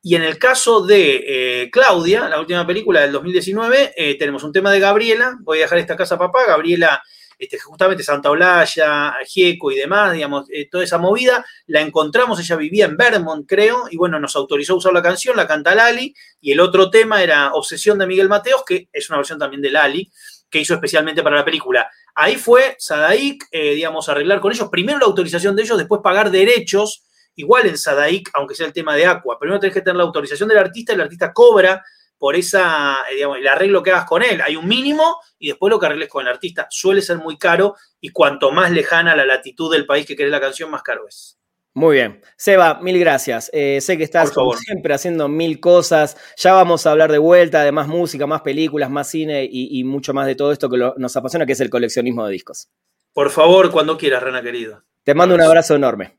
B: Y en el caso de eh, Claudia, la última película del 2019, eh, tenemos un tema de Gabriela. Voy a dejar esta casa papá. Gabriela, este, justamente Santa Olaya, Gieco y demás, digamos, eh, toda esa movida. La encontramos, ella vivía en Vermont, creo, y bueno, nos autorizó a usar la canción, la canta Lali. Y el otro tema era Obsesión de Miguel Mateos, que es una versión también de Lali, que hizo especialmente para la película. Ahí fue Sadaik, digamos, arreglar con ellos. Primero la autorización de ellos, después pagar derechos igual en Sadaik, aunque sea el tema de Aqua. Primero tenés que tener la autorización del artista y el artista cobra por esa, eh, digamos, el arreglo que hagas con él. Hay un mínimo y después lo que arregles con el artista. Suele ser muy caro y cuanto más lejana la latitud del país que querés la canción, más caro es.
A: Muy bien. Seba, mil gracias. Eh, sé que estás como siempre haciendo mil cosas. Ya vamos a hablar de vuelta de más música, más películas, más cine y, mucho más de todo esto que nos apasiona, que es el coleccionismo de discos.
B: Por favor, cuando quieras, Rena querido.
A: Te mando un abrazo enorme.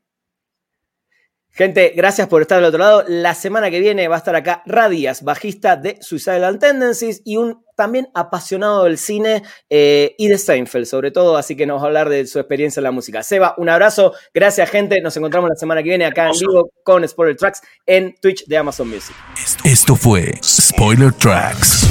A: Gente, gracias por estar al otro lado. La semana que viene va a estar acá Radias, bajista de Suicidal Tendencies y un también apasionado del cine eh, y de Seinfeld, sobre todo, así que nos va a hablar de su experiencia en la música. Seba, un abrazo, gracias gente, nos encontramos la semana que viene acá en vivo con Spoiler Tracks en Twitch de Amazon Music.
C: Esto fue Spoiler Tracks.